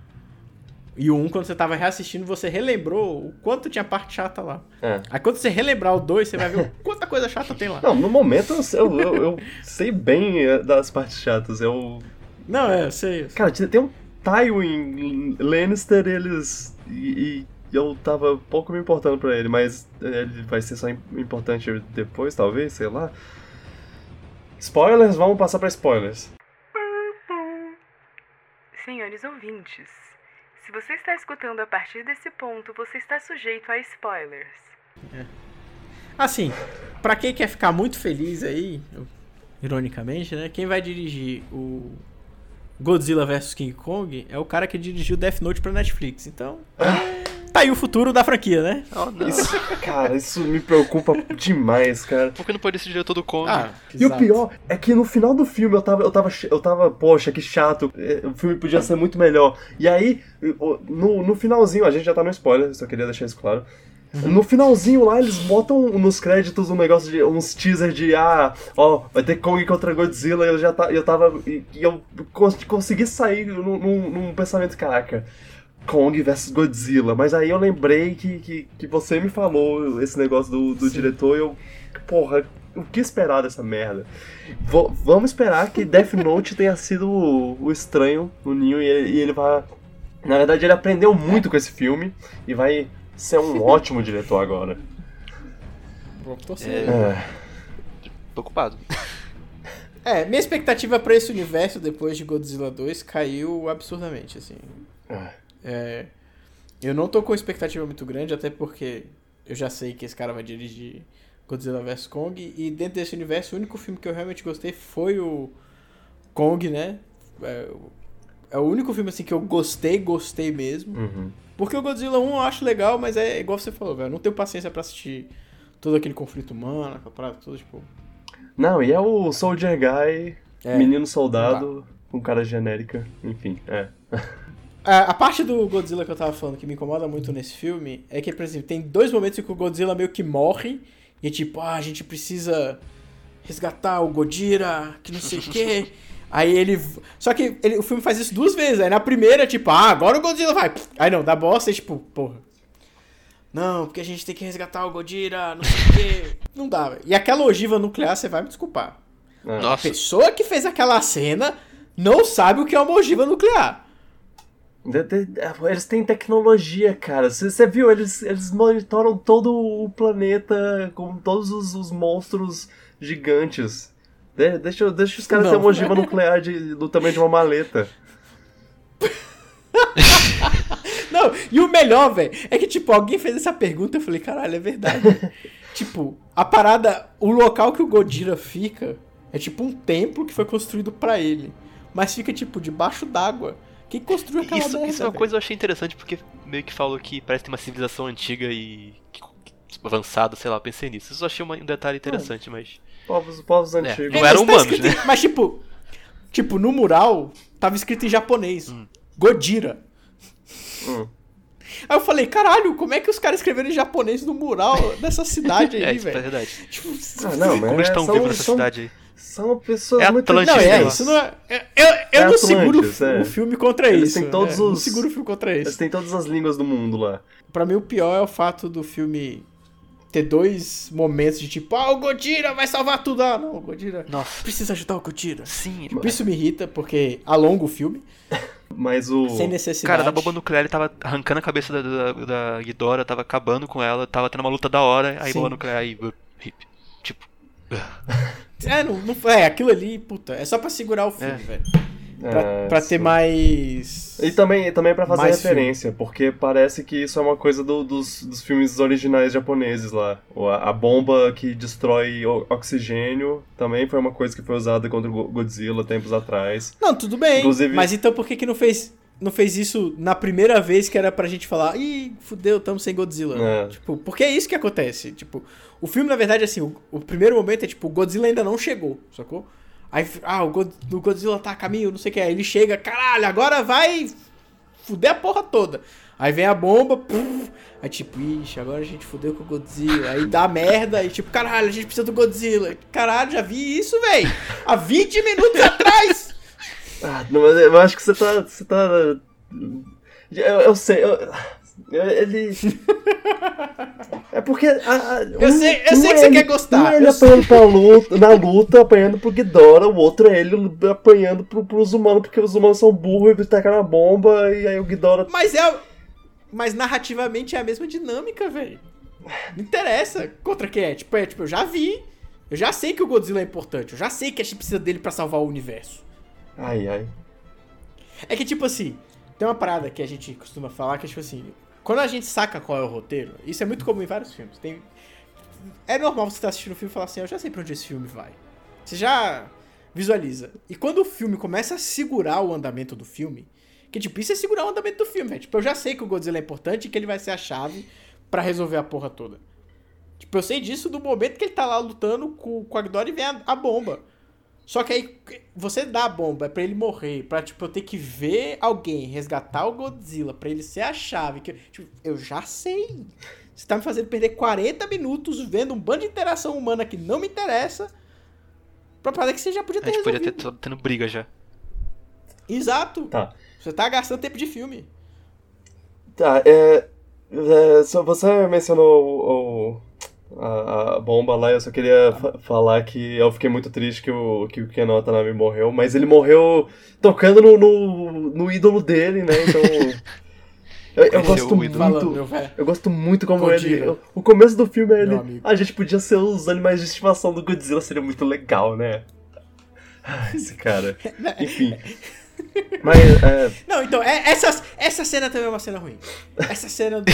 E o 1, um, quando você tava reassistindo, você relembrou o quanto tinha parte chata lá. É. Aí quando você relembrar o 2, você vai ver quanta coisa chata tem lá. Não, no momento eu, eu, eu, sei bem é, das partes chatas. Eu Não, é, eu sei. sei. Cara, tem um Tywin Lannister, eles. E, e eu tava pouco me importando pra ele, mas ele vai ser só im- importante depois, talvez, sei lá. Spoilers, vamos passar pra spoilers. Senhores ouvintes, se você está escutando a partir desse ponto, você está sujeito a spoilers. Assim, pra quem quer ficar muito feliz aí, ironicamente, né? Quem vai dirigir o Godzilla vs King Kong é o cara que dirigiu Death Note pra Netflix. Então, aí o futuro da franquia, né? Oh, não. Isso, cara, isso me preocupa demais, cara. Por que não pode ser diretor do Kong? Ah, E o pior é que no final do filme eu tava, eu tava, eu tava, poxa, que chato, é, o filme podia ser muito melhor. E aí, no, no finalzinho, a gente já tá no spoiler, só queria deixar isso claro. No finalzinho lá, eles botam nos créditos um negócio de. uns teaser de ah, ó, vai ter Kong contra Godzilla, e eu já tá, eu tava. E, e eu cons- consegui sair num, num- num pensamento, caraca. Kong vs Godzilla. Mas aí eu lembrei que, que, que você me falou esse negócio do, do diretor e eu. Porra, o que esperar dessa merda? V vamos esperar que Death Note tenha sido o, o estranho no ninho e ele, e ele vai. Na verdade, ele aprendeu muito com esse filme e vai ser um ótimo diretor agora. Vamos torcer. É. É. Tô ocupado. É, minha expectativa pra esse universo depois de Godzilla 2 caiu absurdamente, assim. É. É, eu não tô com expectativa muito grande, até porque eu já sei que esse cara vai dirigir Godzilla vs Kong, e dentro desse universo, o único filme que eu realmente gostei foi o Kong, né? É, o- é o único filme, assim, que eu gostei, gostei mesmo. Uhum. Porque o Godzilla 1 eu acho legal, mas é igual você falou, velho. Eu não tenho paciência pra assistir todo aquele conflito humano, aquela parada toda, tipo. Não, e é o Soldier Guy, É, menino soldado, com cara genérica, enfim, é. A, a parte do Godzilla que eu tava falando que me incomoda muito nesse filme é que, por exemplo, tem dois momentos em que o Godzilla meio que morre e é tipo, ah, a gente precisa resgatar o Godira, que não sei o quê. Aí ele. Só que ele- o filme faz isso duas vezes. Aí na primeira, tipo, ah, agora o Godzilla vai. Aí não, dá bosta e tipo, porra. Não, porque a gente tem que resgatar o Godira, não sei o quê. Não dá, velho. E aquela ogiva nuclear, você vai me desculpar. É. A Nossa, pessoa que fez aquela cena não sabe o que é uma ogiva nuclear. Eles têm tecnologia, cara. Você viu? Eles, eles monitoram todo o planeta com todos os, os monstros gigantes. De- deixa, deixa os caras Não. ter uma ogiva nuclear de- do tamanho de uma maleta. Não, e o melhor, velho, é que, tipo, alguém fez essa pergunta eu falei, caralho, é verdade. tipo, a parada, o local que o Godira fica é tipo um templo que foi construído pra ele. Mas fica, tipo, debaixo d'água. Quem construiu aquela isso, merda, isso é uma coisa que eu achei interessante porque meio que falou que parece ter uma civilização antiga e avançada, sei lá, eu pensei nisso. Isso eu achei um detalhe interessante, mas. Povos, povos antigos. não eram tá humanos, escrito né? Mas, tipo, tipo, no mural, tava escrito em japonês. Hum. Godira. Hum. Aí eu falei, caralho, como é que os caras escreveram em japonês no mural dessa cidade é, aí, é velho? verdade. Tipo, Ah, não, mas Como eles estão são- vivos nessa são- cidade aí? São pessoas É muito Atlantis, Não, é, né? isso não é. Eu, eu, eu É não seguro Atlantis, é. o filme contra Eles isso. têm todos é, Não os- seguro o filme contra Eles isso. têm todas as línguas do mundo lá. Pra mim, o pior é o fato do filme ter dois momentos de tipo, ah, o Godira vai salvar tudo. Ah, não, o Godira Nossa. precisa ajudar o Godira. Sim, Tipo, isso me irrita porque alonga o filme, Mas o. sem necessidade. Cara, da bomba nuclear ele tava arrancando a cabeça da, da, da Ghidorah, tava acabando com ela, tava tendo uma luta da hora, aí Sim. bomba nuclear e. uh. Tipo. É, não, não, é, aquilo ali, puta, é só pra segurar o filme, É. velho. Pra, É, pra ter mais. E também, também para fazer referência, porque parece que isso é uma coisa do- dos, dos filmes originais japoneses lá. A, a bomba que destrói o- oxigênio também foi uma coisa que foi usada contra o Go- Godzilla tempos atrás. Não, tudo bem. Inclusive- Mas então por que, que não fez. Não fez isso na primeira vez que era pra gente falar, ih, fudeu, tamo sem Godzilla. É. Tipo, porque é isso que acontece. Tipo, o filme, na verdade, assim, o, o primeiro momento é tipo, o Godzilla ainda não chegou, sacou? Aí, ah, o, God- o Godzilla tá a caminho, não sei o que. Aí ele chega, caralho, agora vai fuder a porra toda. Aí vem a bomba, puf, aí tipo, ixi, agora a gente fudeu com o Godzilla. Aí dá merda, e tipo, caralho, a gente precisa do Godzilla. Caralho, já vi isso, velho. Há 20 minutos atrás. Ah, não, mas eu acho que você tá. Você tá. Eu, eu sei. eu- ele. É porque. a- a- Eu sei- eu um sei que você quer gostar, Um é ele eu sei. apanhando pra luta, na luta, apanhando pro Ghidorah, o outro é ele apanhando pro, pros humanos, porque os humanos são burros e tacaram a bomba, e aí o Ghidorah. Mas é. Mas narrativamente é a mesma dinâmica, velho. Não interessa contra quem é. Tipo, é, tipo, eu já vi. Eu já sei que o Godzilla é importante. Eu já sei que a gente precisa dele pra salvar o universo. Ai, ai. É que, tipo assim, tem uma parada que a gente costuma falar que é tipo assim. Quando a gente saca qual é o roteiro, isso é muito comum em vários filmes. Tem... É normal você estar assistindo o filme e falar assim, eu já sei pra onde esse filme vai. Você já visualiza. E quando o filme começa a segurar o andamento do filme, que tipo, isso é segurar o andamento do filme, velho. Tipo, eu já sei que o Godzilla é importante e que ele vai ser a chave pra resolver a porra toda. Tipo, eu sei disso do momento que ele tá lá lutando com, com a e vem a, a bomba. Só que aí você dá a bomba é pra ele morrer, pra tipo, eu ter que ver alguém resgatar o Godzilla, pra ele ser a chave. Que, tipo, eu já sei. Você tá me fazendo perder 40 minutos vendo um bando de interação humana que não me interessa. Pra parada que você já podia A ter gente podia resolvido. ter tendo briga já. Exato. Tá. Você tá gastando tempo de filme. Tá, é, é, você mencionou o- a, a bomba lá, eu só queria fa- falar que eu fiquei muito triste que o, que o Ken Watanabe morreu, mas ele morreu tocando no, no, no ídolo dele, né? Então. eu, eu Conheceu gosto. Falando, muito. velho. Eu gosto muito como Godzilla. ele. eu- O começo do filme é ele. A gente podia ser os animais de estimação do Godzilla, seria muito legal, né? Esse cara. Enfim. Mas, é, Não, então, é- essa, essa cena também é uma cena ruim. Essa cena do,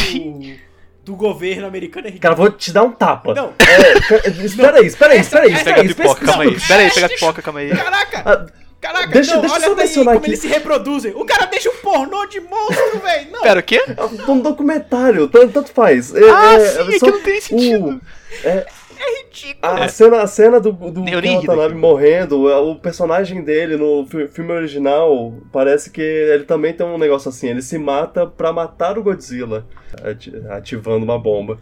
do governo americano é ridícula. cara, vou te dar um tapa. Não, É, espera aí, espera aí, Essa- espera aí, espera Pega a pipoca, espera- calma aí. Pera aí, pega a pipoca, calma aí. caraca! Ah, Caraca, Deixa- não, deixa eu olha só mencionar como aqui. eles se reproduzem. O cara deixa um pornô de monstro, velho. Não, Pera, o quê? É um documentário, tanto, tanto faz. É, Ah, é, sim, é é que não tem sentido. o- é, ridículo. a, É. cena, a cena do, do Watanabe morrendo, é, o personagem dele no fi- filme original, parece que ele também tem um negócio assim, ele se mata pra matar o Godzilla, ati- ativando uma bomba.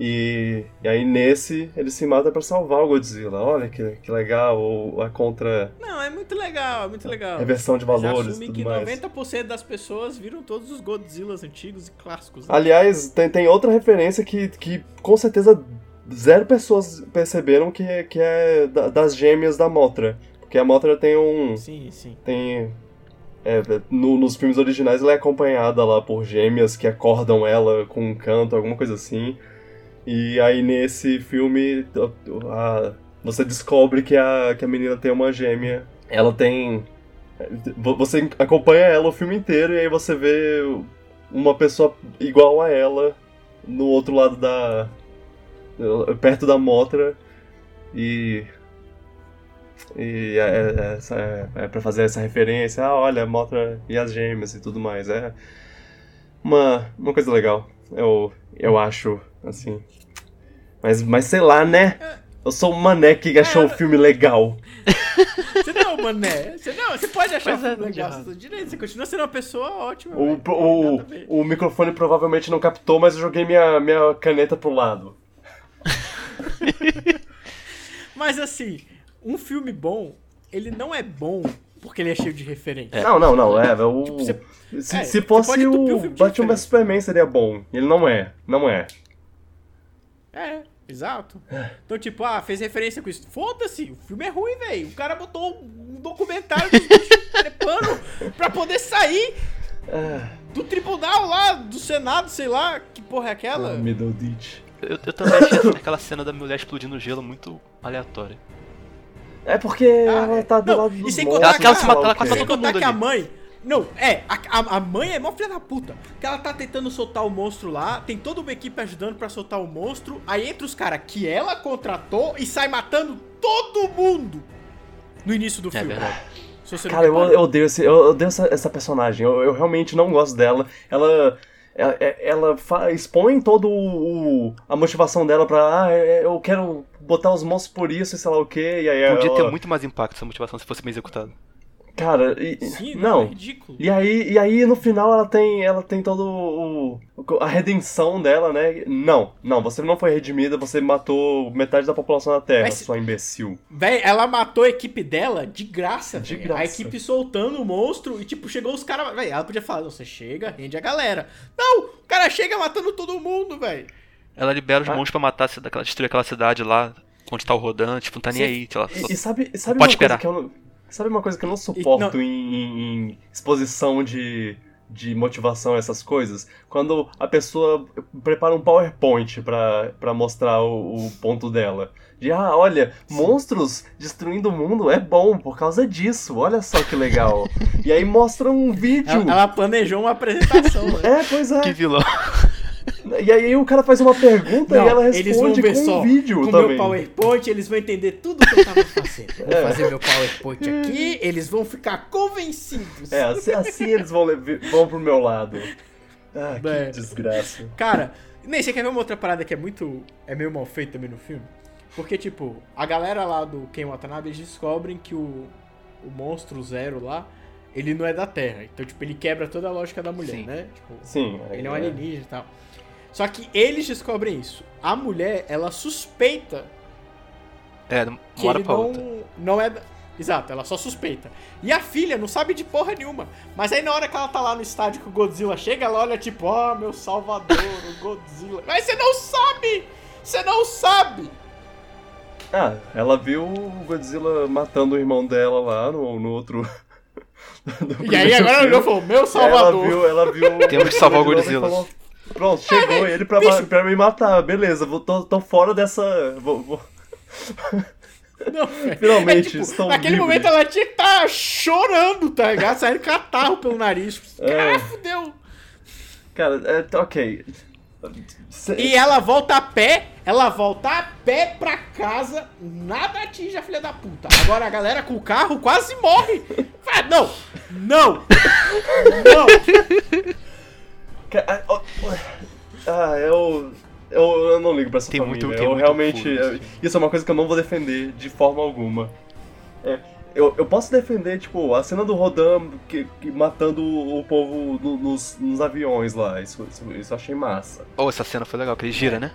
E, e aí nesse, ele se mata pra salvar o Godzilla. Olha que, que legal, a contra Não, é muito legal, é muito legal. reversão de Já valores e assume tudo que mais. 90% das pessoas viram todos os Godzillas antigos e clássicos. né? Aliás, tem, tem outra referência que, que com certeza zero pessoas perceberam que, é- que é da- das gêmeas da Mothra. Porque a Mothra tem um. Sim, sim. tem. é, no- nos filmes originais ela é acompanhada lá por gêmeas que acordam ela com um canto, alguma coisa assim. E aí nesse filme a- a- você descobre que a, que a menina tem uma gêmea. Ela tem. vo- Você acompanha ela o filme inteiro e aí você vê uma pessoa igual a ela no outro lado da. Perto da Motra. E. E é, é, essa- é, é pra fazer essa referência, ah, olha, a Mothra e as gêmeas e tudo mais. É uma, uma coisa legal, eu, eu acho, assim. Mas, mas sei lá, né? Eu sou um mané que achou o filme legal. Você não, mané. Você não, você pode achar Mas é, filme legal, você direito. Você continua sendo uma pessoa ótima. O, velho. o, ver. o microfone provavelmente não captou, mas eu joguei minha, minha caneta pro lado. Mas assim, um filme bom, ele não é bom porque ele é cheio de referência. Não, não, não, é. O, Tipo, você- se, é, se fosse o o Batman vs. Superman seria bom. Ele não é, não é. É, exato. Então, tipo, ah, fez referência com isso. Foda-se, o filme é ruim, velho. O cara botou um documentário dos bichos trepando pra poder sair Ah, do tribunal lá, do Senado, sei lá, que porra é aquela? Middle Ditch. Eu, eu também achei aquela cena da mulher explodindo gelo muito aleatória. É porque Ah, ela tá do não, lado e dos sem contar que ela se lá ela todo mundo que a mãe. Não, é, a, a, a mãe é mó filha da puta. Que ela tá tentando soltar o monstro lá, tem toda uma equipe ajudando pra soltar o monstro. Aí entra os caras que ela contratou e sai matando todo mundo no início do É filme. verdade. Cara, eu, eu odeio, esse, eu odeio essa, essa personagem. Eu, eu realmente não gosto dela. Ela. Ela, ela fa- expõe todo o, a motivação dela pra. Ah, é- eu quero botar os monstros por isso e sei lá o quê. E aí Podia ela, ter muito mais impacto essa motivação se fosse bem executado. Cara, e, Sim, não. é ridículo. E aí, e aí no final ela tem, ela tem todo o, o- a redenção dela, né? Não, não, você não foi redimida, você matou metade da população da Terra, Mas- sua imbecil. Véi, ela matou a equipe dela de graça, De graça. A equipe soltando o monstro e, tipo, chegou os caras. Véi, ela podia falar, não, você chega, rende a galera. Não, o cara chega matando todo mundo, véi. Ela libera os Ah. monstros pra matar, a cida- aquela- destruir aquela cidade lá, onde tá o rodante, tipo, não tá nem aí. Sei lá, só- E, e sabe, e sabe Pode uma coisa esperar. que eu não, sabe uma coisa que eu não suporto não- em, em- em exposição de, de motivação essas coisas? Quando a pessoa prepara um PowerPoint pra, pra mostrar o, o ponto dela. De, ah, olha, monstros destruindo o mundo é bom por causa disso, olha só que legal. e aí mostra um vídeo. Ela, ela planejou uma apresentação, né? É, pois é. Que vilão. E aí o cara faz uma pergunta Não, e ela eles vão responde com só um vídeo com também. meu PowerPoint, eles vão entender tudo que eu tava fazendo. Vou É. fazer meu PowerPoint aqui, eles vão ficar convencidos. É, assim, assim eles vão, vão pro meu lado. Ah, que É. desgraça. Cara, nem você quer ver uma outra parada que é muito. é meio mal feita também no filme? Porque, tipo, a galera lá do Ken Watanabe eles descobrem que o, o monstro zero lá, ele não é da Terra. Então, tipo, ele quebra toda a lógica da mulher, Sim. né? Tipo, Sim. ele é um alienígena e tal. Só que eles descobrem isso. A mulher, ela suspeita É, que hora ele pra não, outra. não é. da- Exato, ela só suspeita. E a filha não sabe de porra nenhuma. Mas aí na hora que ela tá lá no estádio que o Godzilla chega, ela olha tipo, ó, meu salvador, o Godzilla. Mas você não sabe! Você não sabe! Ah, ela viu o Godzilla matando o irmão dela lá no, no outro. e aí agora ela olhou e falou, meu salvador. Ela viu, ela viu. Temos que salvar o Godzilla. Falou, Pronto, chegou ele pra, bicho. pra me matar. Beleza, vou, tô, tô fora dessa. Vou, vou... Não. Finalmente, É, tipo, estão Naquele livres. momento ela tinha que estar chorando, tá ligado? Saindo catarro pelo nariz. É. Ah, fudeu. Cara, é, tá, ok. Cê- E ela volta a pé, ela volta a pé pra casa, nada atinge a filha da puta. Agora a galera com o carro quase morre. Fala, não, não, não. Ah, eu, eu. Eu não ligo pra essa Tem família. muito- tem eu muito realmente. furo, eu- isso é uma coisa que eu não vou defender de forma alguma. É, eu, eu posso defender, tipo, a cena do Rodan que, que matando o povo no- nos, nos aviões lá. Isso, isso, isso eu achei massa. Oh, essa cena foi legal, que ele gira, né?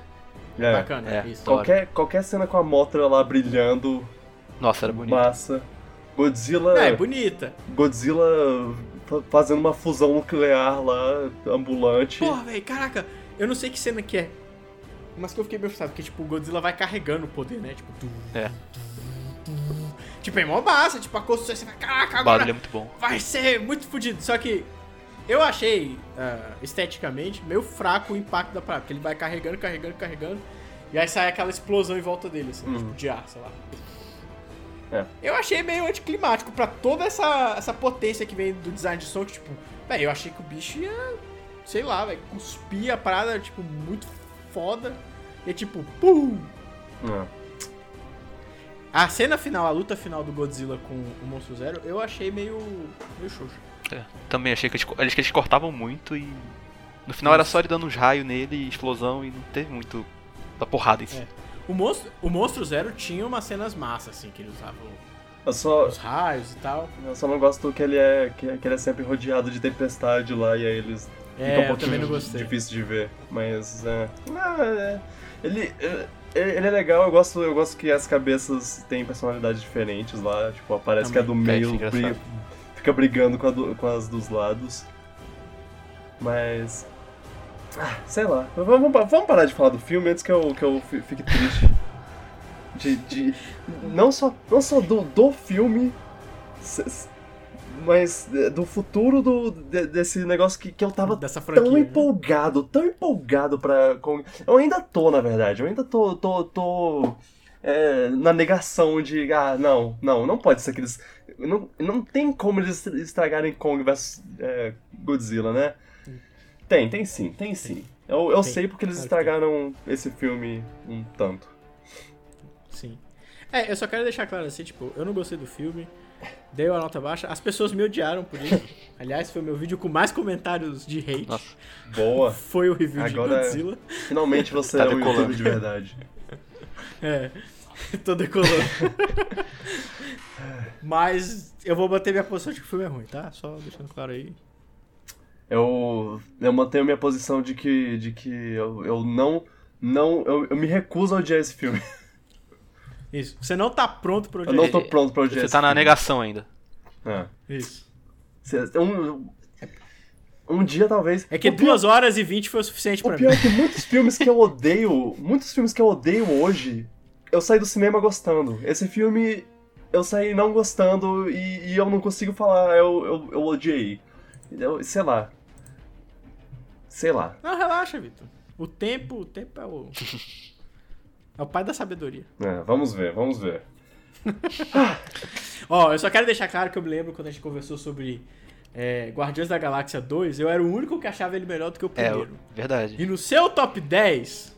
É. Bacana, É. isso. Qualquer, qualquer cena com a Mothra lá brilhando, Nossa, era bonito. massa. Godzilla. É, bonita. Godzilla fazendo uma fusão nuclear lá, ambulante. Porra, velho, caraca, eu não sei que cena que é. Mas que eu fiquei meio frustrado, porque tipo, o Godzilla vai carregando o poder, né? Tipo, tum, É. tipo, é mó massa, tipo, a construção, você vai, caraca, O agora barulho é muito bom. vai ser muito fodido. Só que eu achei, ah, esteticamente, meio fraco o impacto da parada. Porque ele vai carregando, carregando, carregando. E aí sai aquela explosão em volta dele, assim, Uhum. tipo, de ar, sei lá. É. Eu achei meio anticlimático pra toda essa, essa potência que vem do design de som, que, tipo, velho, eu achei que o bicho ia, sei lá, velho, cuspir a parada, tipo, muito foda. E tipo, pum! É. A cena final, a luta final do Godzilla com o Monstro Zero, eu achei meio. meio xoxo. É. Também achei que eles, acho que eles cortavam muito e. No final era só ele dando uns raios nele, explosão e não teve muito da porrada em si. É. O monstro, o monstro Zero tinha umas cenas massas, assim, que ele usava Eu só, os raios e tal. eu só não gosto que ele é que, que ele é sempre rodeado de tempestade lá e aí eles É, um eu pouquinho também não gostei. difícil de ver, mas é, ah, é, ele é, ele é legal, eu gosto, eu gosto que as cabeças têm personalidades diferentes lá, tipo, parece que a do Também. meio É, é fica brigando com, a do- com as dos lados. Mas ah, sei lá, vamos, vamos parar de falar do filme antes que eu, que eu fi- fique triste. De, de- não só, não só do, do filme, mas é, do futuro do, de- desse negócio que, que eu tava tão né? empolgado, tão empolgado pra. Com... Eu ainda tô, na verdade, eu ainda tô. tô, tô é, na negação de. Ah, não, não, não pode ser aqueles. Não, não tem como eles estragarem Kong vs é, Godzilla, né? Tem, tem sim, tem sim. Eu, eu Tem, sei porque eles claro estragaram esse filme um tanto. Sim. É, eu só quero deixar claro assim, tipo, eu não gostei do filme, dei uma nota baixa, as pessoas me odiaram por isso. Aliás, foi meu vídeo com mais comentários de hate. Nossa. Boa. Foi o review Agora- de Godzilla. Finalmente você Tá é um decolando. YouTube de verdade. É, tô decolando. Mas eu vou manter minha posição de que o filme é ruim, tá? Só deixando claro aí. Eu, eu mantenho minha posição de que, de que eu, eu não. não eu, eu me recuso a odiar esse filme. Isso. Você não tá pronto pra Eu odiar não tô pronto pra odiar Você esse tá na filme. negação ainda. É. Isso. Um, um dia talvez. É que o pior, 2 horas e 20 foi o suficiente o pra pior mim. é que muitos filmes que eu odeio. Muitos filmes que eu odeio hoje, eu saí do cinema gostando. Esse filme eu saí não gostando e, e eu não consigo falar, eu, eu, eu odiei. Eu, sei lá. Sei lá. Não, relaxa, Vitor. O tempo, o tempo é o. É o pai da sabedoria. É, vamos ver, vamos ver. Ó, eu só quero deixar claro que eu me lembro quando a gente conversou sobre é, Guardiões da Galáxia 2, eu era o único que achava ele melhor do que o É, primeiro. verdade. E no seu top 10,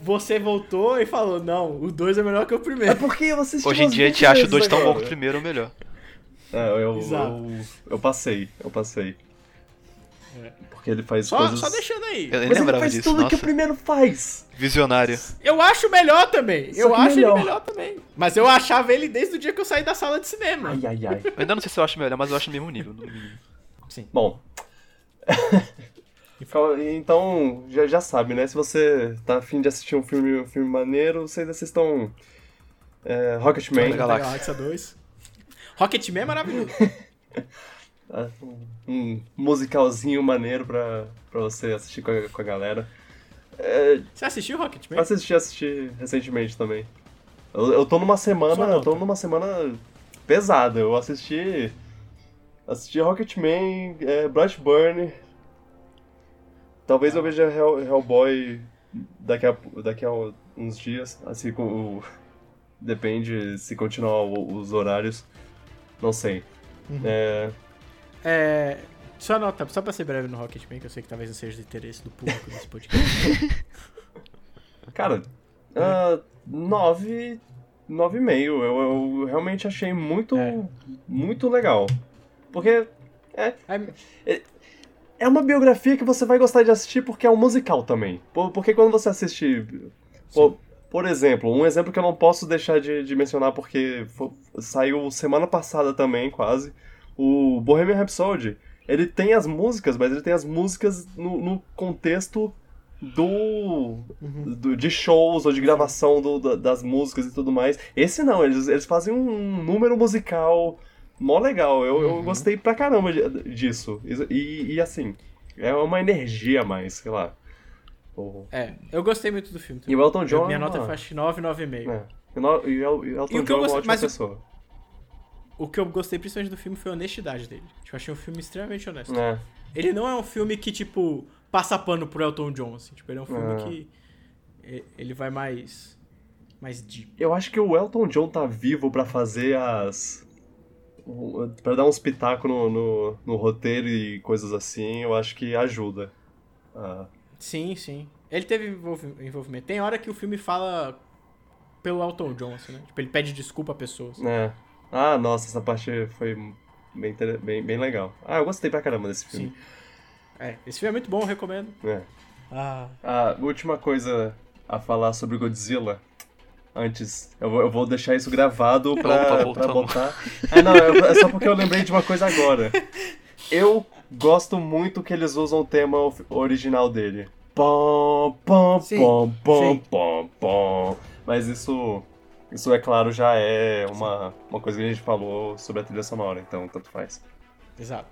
você voltou e falou: não, o 2 é melhor que o É primeiro. porque vocês Hoje em dia a gente acha o 2 tão bom quanto o primeiro ou melhor. É, eu, Exato. eu, eu passei, eu passei. É. Porque ele faz Só, coisas. só deixando aí. Eu nem Mas ele lembrava faz disso, tudo que nossa. o primeiro faz. Visionário. Eu acho melhor também. Só eu que acho melhor. ele melhor também. Mas eu achava ele desde o dia que eu saí da sala de cinema. Ai, ai, ai. Eu ainda não sei se eu acho melhor, mas eu acho no mesmo nível. no mínimo. Sim. Bom. então, já, já sabe, né? Se você tá afim de assistir um filme, um filme maneiro, vocês, estão. É, Rocketman. Galáxia. Galáxia 2. Rocketman é maravilhoso. Ah, um musicalzinho maneiro pra, pra você assistir com a, com a galera. É, Você assistiu Rocketman? assisti, assisti recentemente também. Eu, eu tô numa semana. Eu tô numa semana pesada. Eu assisti. Assisti Rocketman, é, Brightburn. Talvez eu veja Hell, Hellboy daqui a, daqui a uns dias. Assim, com o. Depende se continuar os horários. Não sei. É, É. Só nota, só pra ser breve no Rocketman, que eu sei que talvez não seja do interesse do público desse podcast. Cara, ah, nove, nove e meio. Eu, eu realmente achei muito, É. muito legal. Porque É, é uma biografia que você vai gostar de assistir porque é um musical também. Por- Porque quando você assiste... Por, por exemplo, um exemplo que eu não posso deixar de, de mencionar porque fo- saiu semana passada também, quase, o Bohemian Rhapsody. Ele tem as músicas, mas ele tem as músicas no, no contexto do, do- de shows ou de gravação do- da- das músicas e tudo mais. Esse não, eles, eles fazem um número musical mó legal. Eu, eu gostei pra caramba disso. E, e, assim, é uma energia a mais, sei lá. O- é, eu gostei muito do filme. E o Elton John. Minha é nota foi acho que 9, 9,5. é. E o- e o e o Elton E o que eu John é uma gostei- ótima mas pessoa. O que eu gostei principalmente do filme foi a honestidade dele. Tipo, eu achei um filme extremamente honesto. É. Ele não é um filme que, tipo, passa pano pro Elton John, assim. Tipo, ele é um filme Ah. que. Ele vai mais. Mais deep. Eu acho que o Elton John tá vivo pra fazer as. Pra dar uns pitacos no, no, no roteiro e coisas assim, eu acho que ajuda. Ah, Sim, sim. Ele teve envolvi- envolvimento. Tem hora que o filme fala pelo Elton John, assim, né? Tipo, ele pede desculpa a pessoas. é. Ah, nossa, essa parte foi bem, bem, bem legal. Ah, eu gostei pra caramba desse filme. Sim. É, esse filme é muito bom, eu recomendo. É. Ah. A última coisa a falar sobre Godzilla. Antes, eu vou, eu vou deixar isso gravado pra, Opa, pra voltamos. botar. Ah, não, é é só porque eu lembrei de uma coisa agora. Eu gosto muito que eles usam o tema original dele. Pom, pom, Sim, pom, pom, sim. pom, pom. Mas isso, isso é claro, já é uma, uma coisa que a gente falou sobre a trilha sonora, então tanto faz. Exato.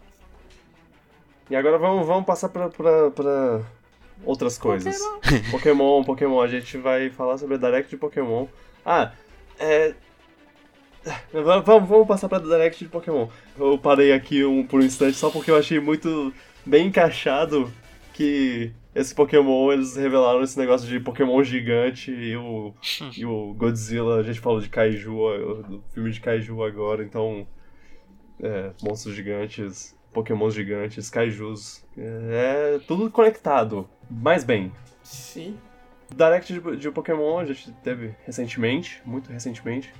E agora vamos, vamos passar pra, pra, pra outras coisas. Pokémon, Pokémon. A gente vai falar sobre a Direct de Pokémon. Ah, é. va- Vamos, vamos passar pra Direct de Pokémon. Eu parei aqui um, por um instante só porque eu achei muito bem encaixado que esse Pokémon, eles revelaram esse negócio de Pokémon gigante e o, e o Godzilla, a gente falou de Kaiju, do filme de Kaiju agora, então. É, monstros gigantes, Pokémons gigantes, Kaijus. É, tudo conectado. Mais bem. Sim. Direct de, de Pokémon a gente teve recentemente, muito recentemente.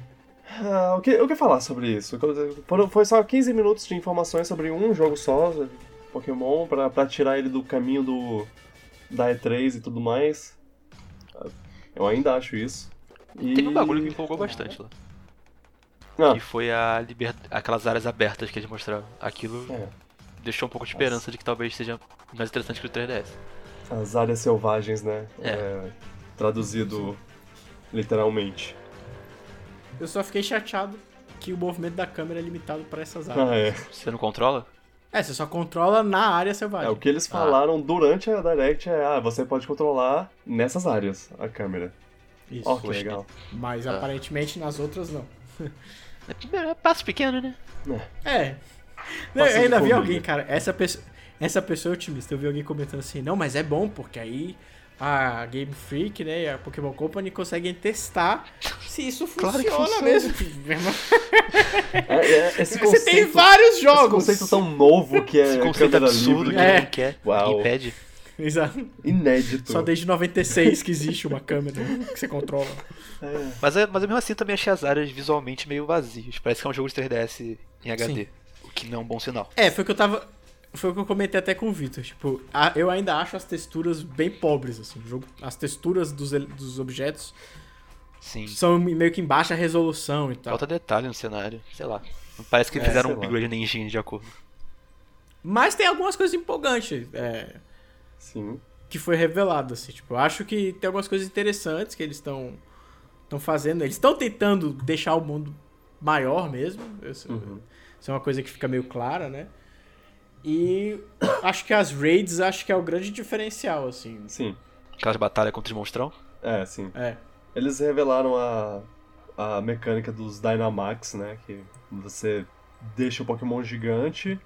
Ah, o, que, o que falar sobre isso? Foram- Foi só 15 minutos de informações sobre um jogo só, Pokémon, pra, pra tirar ele do caminho do da E3 e tudo mais. Eu ainda acho isso. E... Tem um bagulho que me empolgou bastante lá. Ah, Que foi a liber... aquelas áreas abertas que eles mostraram. Aquilo é, deixou um pouco de esperança de que talvez seja mais interessante que o 3DS. as áreas selvagens, né? É. É, traduzido literalmente. Eu só fiquei chateado que o movimento da câmera é limitado pra essas áreas. Ah, é. Você não controla? É, você só controla na área É, selvagem. o que eles falaram durante a Direct é, ah, você pode controlar nessas áreas a câmera. Isso. Ó, que Poxa. legal. Mas Ah. aparentemente nas outras não. É, é passo pequeno, né? É. Não, Passa eu ainda vi alguém, cara, essa pessoa, essa pessoa é otimista. Eu vi alguém comentando assim, não, mas é bom, porque aí a Game Freak, né, e a Pokémon Company conseguem testar se isso Claro que funciona funciona. mesmo. É, é, esse Você conceito, tem vários esse jogos. conceito tão novo que é Esse conceito absurdo livre, que É. ninguém quer, Uau. ninguém pede. Exato. inédito. Só desde 96 que existe uma câmera que você controla. É. Mas, eu- mas eu mesmo assim também achei as áreas visualmente meio vazias. Parece que é um jogo de 3DS em HD. O que não é um bom sinal. É, foi o que eu tava. Foi o que eu comentei até com o Victor. Tipo, a- eu ainda acho as texturas bem pobres, assim. O jogo, as texturas dos, dos objetos Sim. são meio que em baixa resolução e tal. Falta detalhe no cenário. Sei lá. Parece que É, fizeram um upgrade na engine de acordo. Mas tem algumas coisas empolgantes é, Sim. que foi revelado, assim. Tipo, eu acho que tem algumas coisas interessantes que eles estão estão fazendo. Eles estão tentando deixar o mundo maior mesmo. Isso, Uhum. isso é uma coisa que fica meio clara, né? E acho que as raids acho que é o grande diferencial, assim. Sim. Aquelas batalhas contra os monstrão. É, sim. É. Eles revelaram a, a mecânica dos Dynamax, né? Que você deixa o Pokémon gigante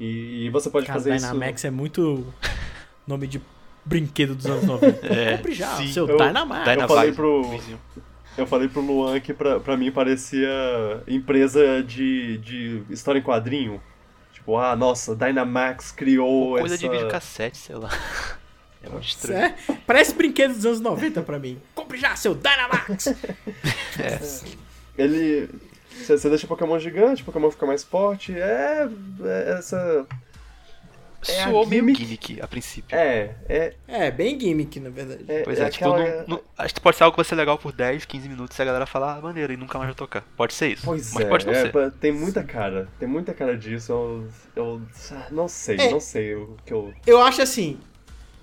e, e você pode Cara, fazer isso. Dynamax é muito nome de brinquedo dos anos 90. É, Compre já, sim. seu Eu- Dynamax. Eu falei pro- vizinho. Eu falei pro Luan que pra, pra mim parecia empresa de, de história em quadrinho. Tipo, ah, nossa, Dynamax criou Coisa essa... de videocassete, sei lá. É muito estranho. é- parece brinquedo dos anos 90 pra mim. Compre já, seu Dynamax! É. Ele... Você você deixa o Pokémon gigante, o Pokémon fica mais forte. É... é essa... É Soou meio gimmick. gimmick a princípio. É, é... É, bem gimmick, na verdade. é Pois é, é tipo, aquela- não- não- acho que pode ser algo que vai ser legal por 10, 15 minutos e a galera falar, ah, maneiro, e nunca mais vai tocar. Pode ser isso. Pois mas é, pode não é, ser. tem muita cara, tem muita cara disso, eu, eu ah, não sei, É. não sei o que eu... Eu acho assim,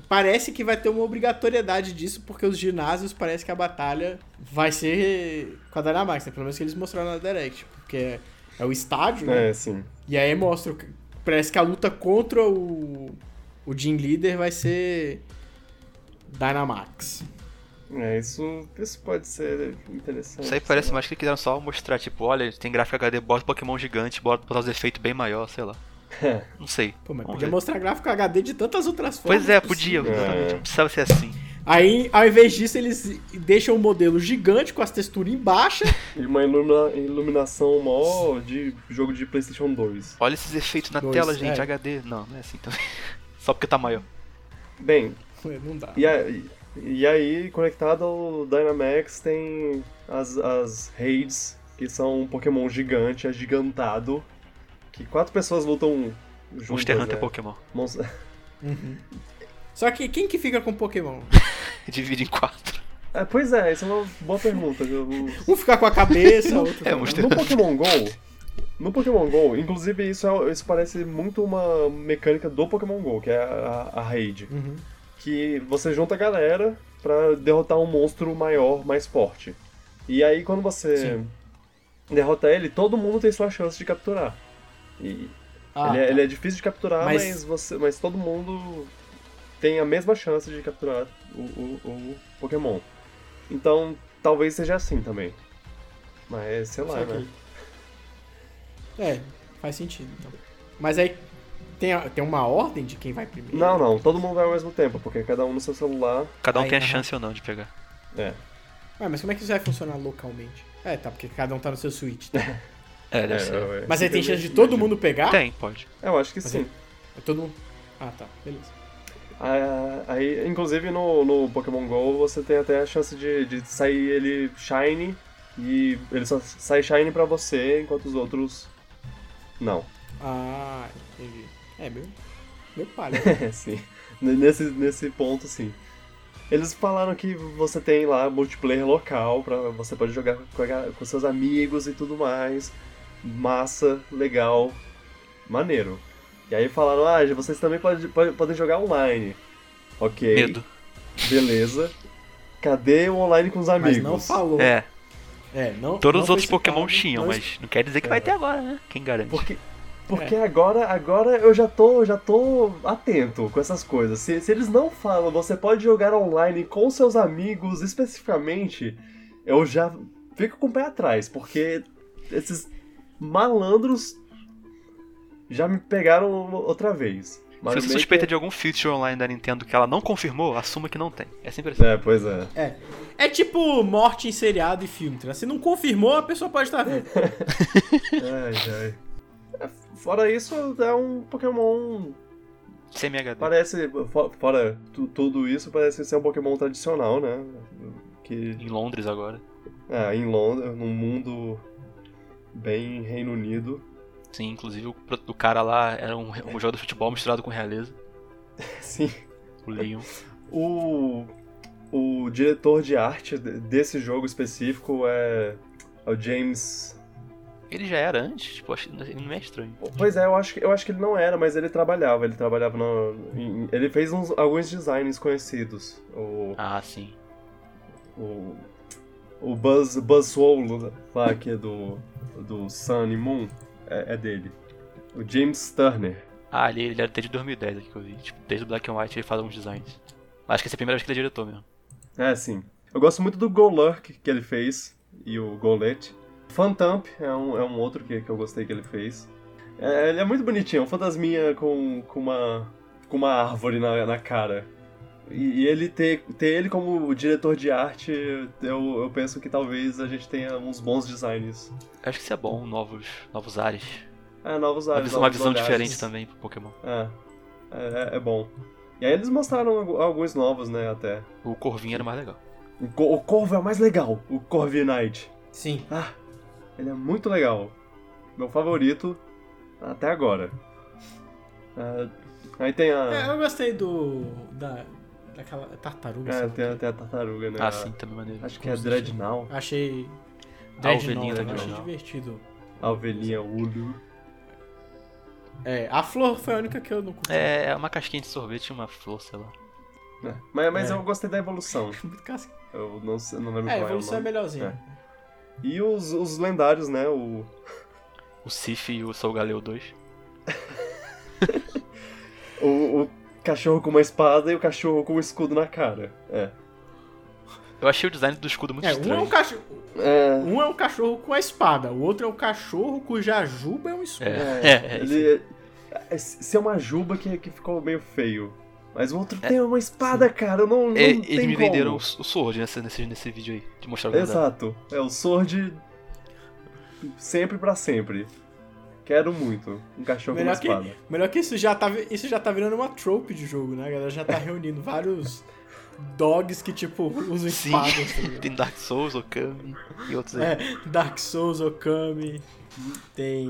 parece que vai ter uma obrigatoriedade disso, porque os ginásios parece que a batalha vai ser com a Dynamax, né? Pelo menos que eles mostraram na Direct. Porque é, é o estádio, né? É, sim. E aí mostra. Parece que a luta contra o. O Gym Leader vai ser. Dynamax. É, isso, isso pode ser interessante. Isso aí parece lá. mais que quiseram só mostrar, tipo, olha, tem gráfico HD, bota Pokémon gigante, bota botar os efeitos bem maior, sei lá. É. Não sei. Pô, mas Vamos podia ver. mostrar gráfico HD de tantas outras formas. Pois é, podia. É. Não precisava ser assim. Aí, ao invés disso, eles deixam o modelo gigante com as texturas em baixa. E uma ilumina- iluminação mó de jogo de Playstation 2. Olha esses efeitos na Dois, tela, gente, é. HD. Não, não é assim também. Só porque tá maior. Bem, Não dá. e, a- e aí, conectado ao Dynamax, tem as, as raids, que são um Pokémon gigante, agigantado, que quatro pessoas lutam juntas. Monster Hunter né? é Pokémon. Monster- Uhum. Só que quem que fica com Pokémon? Divide em quatro. É, pois é, isso é uma boa pergunta. Um ficar com a cabeça, outro. É, Monster No Pokémon GO, no Pokémon GO, inclusive isso, é- isso parece muito uma mecânica do Pokémon GO, que é a, a raid. Uhum. Que você junta a galera pra derrotar um monstro maior, mais forte. E aí quando você Sim. derrota ele, todo mundo tem sua chance de capturar. E Ah, ele, é, tá. ele é difícil de capturar, Mas- mas, você, mas todo mundo tem a mesma chance de capturar o, o, o Pokémon. Então, talvez seja assim também. Mas, sei lá, né? É, faz sentido, então. Mas aí tem, a- tem uma ordem de quem vai primeiro? Não, não, todo mundo vai ao mesmo tempo, porque cada um no seu celular. Cada um Aí, tem a aham. chance ou não de pegar. É. Ué, mas como é que isso vai funcionar localmente? É, tá, porque cada um tá no seu Switch. tá? É, deve é, ser. é, Mas aí tem chance de todo mundo pegar? Tem, pode. Eu acho que Mas sim. É todo mundo. Ah, tá, beleza. Ah, Aí, inclusive no, no Pokémon GO você tem até a chance de, de sair ele shiny e ele só sai shiny pra você enquanto os outros não. Ah, entendi. É, meu. Meu palha. É, sim. Nesse, nesse ponto, sim. Eles falaram que você tem lá multiplayer local, pra, você pode jogar com, com seus amigos e tudo mais. Massa, legal, maneiro. E aí falaram, ah, vocês também pode, pode- podem jogar online. Ok, Medo. beleza. Cadê o online com os amigos? Mas não falou. É, É, não. todos não os outros Pokémon tinham, não mas não quer dizer que vai ter agora, né? Quem garante? Porque, porque agora, agora eu já tô, já tô atento com essas coisas. Se, se eles não falam, você pode jogar online com seus amigos especificamente, eu já fico com o pé atrás, porque esses malandros já me pegaram outra vez. Se Mario você Maker- suspeita de algum feature online da Nintendo que ela não confirmou, assuma que não tem. É sempre assim. É, pois é. É. É tipo morte em seriado e filme, tá? Se não confirmou, a pessoa pode estar vendo. Ai, ai. É, Fora isso, é um Pokémon Semi-HD. Parece, fo- fora tu- tudo isso, parece ser um Pokémon tradicional, né? Que Em Londres agora. é, em Londres, num mundo bem Reino Unido. Sim, inclusive o, o cara lá era um, um jogador de futebol misturado com realeza. Sim. O Leon. O, o diretor de arte de- desse jogo específico é, é o James. Ele já era antes, tipo, acho- ele não é estranho. Pois é, eu acho, que- eu acho que ele não era, mas ele trabalhava. Ele trabalhava no. em- ele fez uns, alguns designs conhecidos. O, Ah, sim. o o Buzz, Buzz Swole lá, que é do, do Sun e Moon, é, é dele. O James Turner. Ah, ele, ele era desde 2010 aqui que eu vi. Tipo, desde o Black and White ele faz alguns designs. Acho que essa é a primeira vez que ele é diretor mesmo. É, sim. Eu gosto muito do Go Lurk que ele fez e o Golette. Phantomp é um, é um outro que, que eu gostei que ele fez. É, ele é muito bonitinho, é um fantasminha com, com, uma, com uma árvore na, na cara. E, e ele ter, ter ele como diretor de arte, eu, eu penso que talvez a gente tenha uns bons designs. Acho que isso é bom, novos, novos ares. É, novos Uma ares, visão, uma visão diferente também pro Pokémon. É, é, é bom. E aí eles mostraram algu- alguns novos, né, até. O Corvinho era mais legal. O, Co- o Corvo é o mais legal, o Corviknight. Sim. Ah, ele é muito legal. Meu favorito até agora. Ah, aí tem a. É, eu gostei do. da. Daquela tartaruga. É, tem, a- tem a tartaruga, né? Ah, sim, também maneiro. Acho que é Dreadnought, Achei. A ovelhinha Dreadnought, da eu achei divertido. a ovelhinha Ulu. É, a flor foi a única que eu não curti. É, é uma casquinha de sorvete e uma flor, sei lá. É, Mas, mas É. eu gostei da evolução. Eu não, sei- não lembro É, a qual é o evolução é melhorzinha. E os, os lendários, né? O, O Sif e o Solgaleo 2. o, o cachorro com uma espada e o cachorro com um escudo na cara. É. Eu achei o design do escudo muito É, um é estranho. um cachorro. É. Um é um cachorro com a espada, o outro é um cachorro cuja juba é um escudo. É, É, é, ele. é, Se é uma juba que, que ficou meio feio. Mas o outro É, tem uma espada, cara. Eu não, não É, tem eles me como. venderam o, o Sword nesse, nesse, nesse vídeo aí, de mostrar o. Exato. É o Sword. Sempre pra sempre. Quero muito. Um cachorro Melhor com que, uma espada. melhor que isso já, tá, isso já tá virando uma trope de jogo, né? A galera já tá reunindo vários dogs que, tipo, usam espadas. ligado? Tem Dark Souls, Okami e outros aí. É, Dark Souls, Okami, tem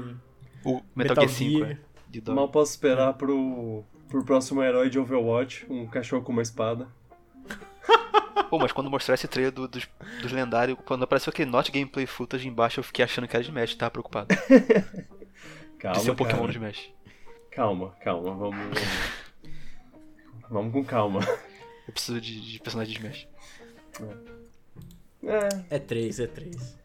O Metal, Metal Gear 5, Gear. é. De dog. Mal posso esperar pro, pro próximo herói de Overwatch, um cachorro com uma espada. Pô, mas quando mostrar esse trailer do- dos, dos lendários, quando apareceu aquele Not Gameplay Footage embaixo, eu fiquei achando que era de Smash, tava preocupado. Calma, de ser um Pokémon de Smash. Calma, calma, vamos. Vamos, com calma. Eu preciso de, de personagem de Smash. É, É 3, é 3.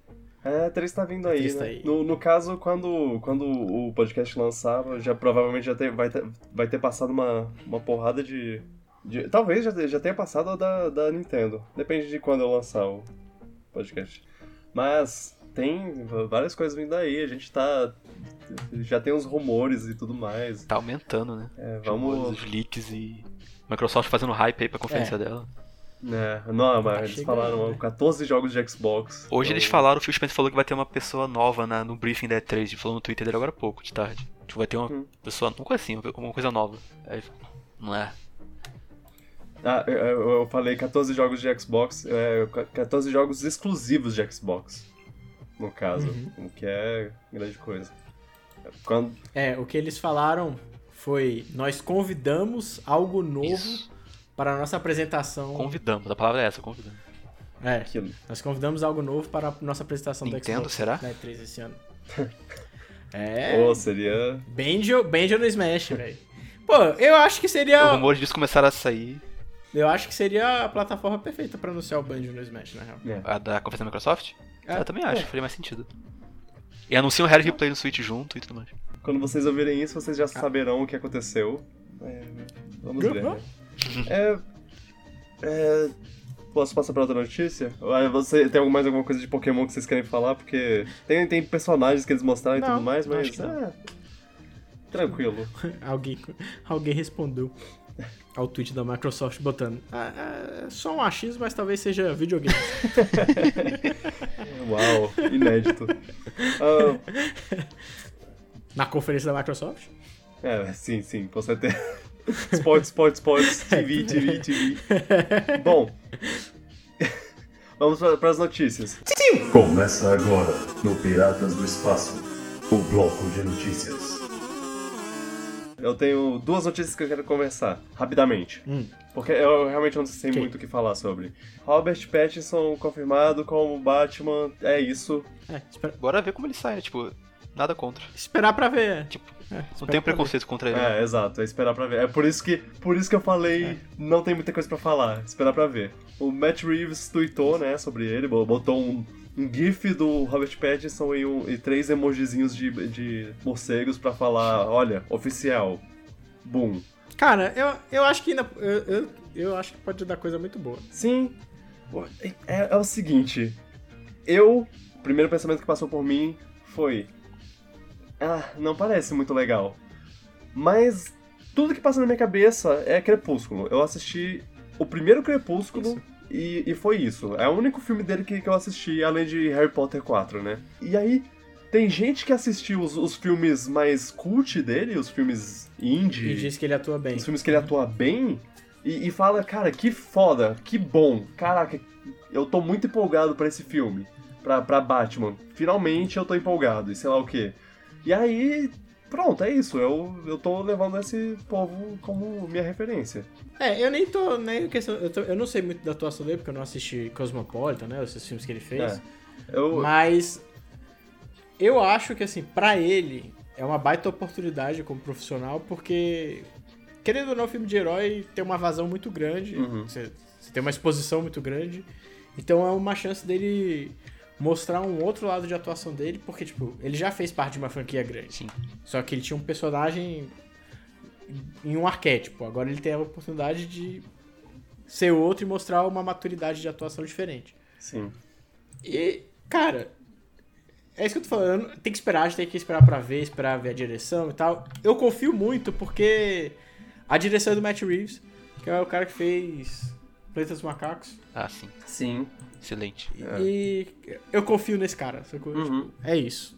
é, 3 tá vindo aí, Três né? tá aí. No, no caso, quando, quando o podcast lançar, já provavelmente já ter, vai, ter, vai ter passado uma, uma porrada de, de- Talvez já, já tenha passado a da, da Nintendo. Depende de quando eu lançar o podcast. Mas tem várias coisas vindo aí, a gente tá. Já tem uns rumores e tudo mais. Tá aumentando, né? É, Rumores, vamos. Os leaks e. Microsoft fazendo hype aí pra conferência dela. É, não, mas Tá eles chegando, falaram né? 14 jogos de Xbox. Hoje Então, eles falaram, o Phil Spencer falou que vai ter uma pessoa nova na- no briefing da E3. Ele falou no Twitter dele agora há pouco, de tarde. Tipo, vai ter uma Hum. pessoa, uma coisa assim, uma coisa nova. Aí, não é? Ah, eu, eu- eu falei 14 jogos de Xbox, é, 14 jogos exclusivos de Xbox, no caso, Uhum. o que é grande coisa. Quando, É, o que eles falaram foi: nós convidamos algo novo Isso. para a nossa apresentação. Convidamos, a palavra é essa, convidamos. É, aquilo. nós convidamos algo novo para a nossa apresentação do Nintendo, Xbox será? na E3 esse ano. É, Pô, seria. Banjo, Banjo no Smash, velho. Pô, eu acho que Os seria. rumores disso começaram a sair. Eu acho que seria a plataforma perfeita para anunciar o Banjo no Smash, na real. É. A da conferência da Microsoft? É, eu também acho, é. faria mais sentido. E anunciam o Harry Replay no Switch junto e tudo mais. Quando vocês ouvirem isso, vocês Ah. já saberão o que aconteceu. É, vamos ver, Uhum. né? É, é, posso passar pra outra notícia? Ah, Você tem mais alguma coisa de Pokémon que vocês querem falar? Porque tem, tem personagens que eles mostraram e Não, tudo mais, mas. é, tranquilo. alguém, alguém respondeu ao tweet da Microsoft botando. Ah, é só um achismo, mas talvez seja videogame. Uau, inédito. Ah, na conferência da Microsoft? É, sim, sim, com certeza. Sports, sports, sports, TV, TV, TV. Bom, vamos para as notícias. Começa agora no Piratas do Espaço, o bloco de notícias. Eu tenho duas notícias que eu quero conversar, rapidamente. Hum. Porque eu realmente não sei Ok. muito o que falar sobre. Robert Pattinson confirmado como Batman, é isso. É, espera- Bora ver como ele sai, né? Tipo, nada contra. esperar pra ver. Tipo, É, Não pra preconceito contra ele. É, exato, é esperar pra ver. É por isso que, por isso que eu falei, não tem muita coisa pra falar, esperar pra ver. O Matt Reeves tweetou, né, sobre ele, bo- botou um, um gif do Robert Pattinson e, um- e três emojizinhos de, de morcegos pra falar, olha, oficial, boom. Cara, eu, eu acho que ainda. Eu, eu, eu acho que pode dar coisa muito boa. Sim, é, é o seguinte, eu, o primeiro pensamento que passou por mim foi, ah, não parece muito legal. Mas tudo que passa na minha cabeça é Crepúsculo. Eu assisti o primeiro Crepúsculo e, e foi isso. É o único filme dele que, que eu assisti, além de Harry Potter 4, né? E aí, tem gente que assistiu os, os filmes mais cult dele, os filmes indie, E diz que ele atua bem. os filmes que ele atua bem, e, e fala, cara, que foda, que bom, caraca, eu tô muito empolgado pra esse filme, pra, pra Batman. Finalmente eu tô empolgado, e sei lá o quê. E aí, pronto, é isso, eu, eu tô levando esse povo como minha referência. É, eu nem tô. Nem questão, eu, tô- eu não sei muito da atuação dele, porque eu não assisti Cosmopolitan, né? Esses filmes que ele fez. É. Eu, Mas eu acho que assim, pra ele é uma baita oportunidade como profissional, porque querendo ou não, o filme de herói tem uma vazão muito grande, Uhum. você, você tem uma exposição muito grande, então é uma chance dele mostrar um outro lado de atuação dele, porque tipo, ele já fez parte de uma franquia grande. Sim. Só que ele tinha um personagem em um arquétipo. Agora ele tem a oportunidade de ser outro e mostrar uma maturidade de atuação diferente. sim. E, cara, é isso que eu tô falando. Tem que esperar, a gente tem que esperar pra ver, esperar ver a direção e tal. Eu confio muito porque a direção é do Matt Reeves, que é o cara que fez Planeta dos Macacos. Ah, sim. Sim. Excelente. É. E eu confio nesse cara. sacou? Uhum. É isso.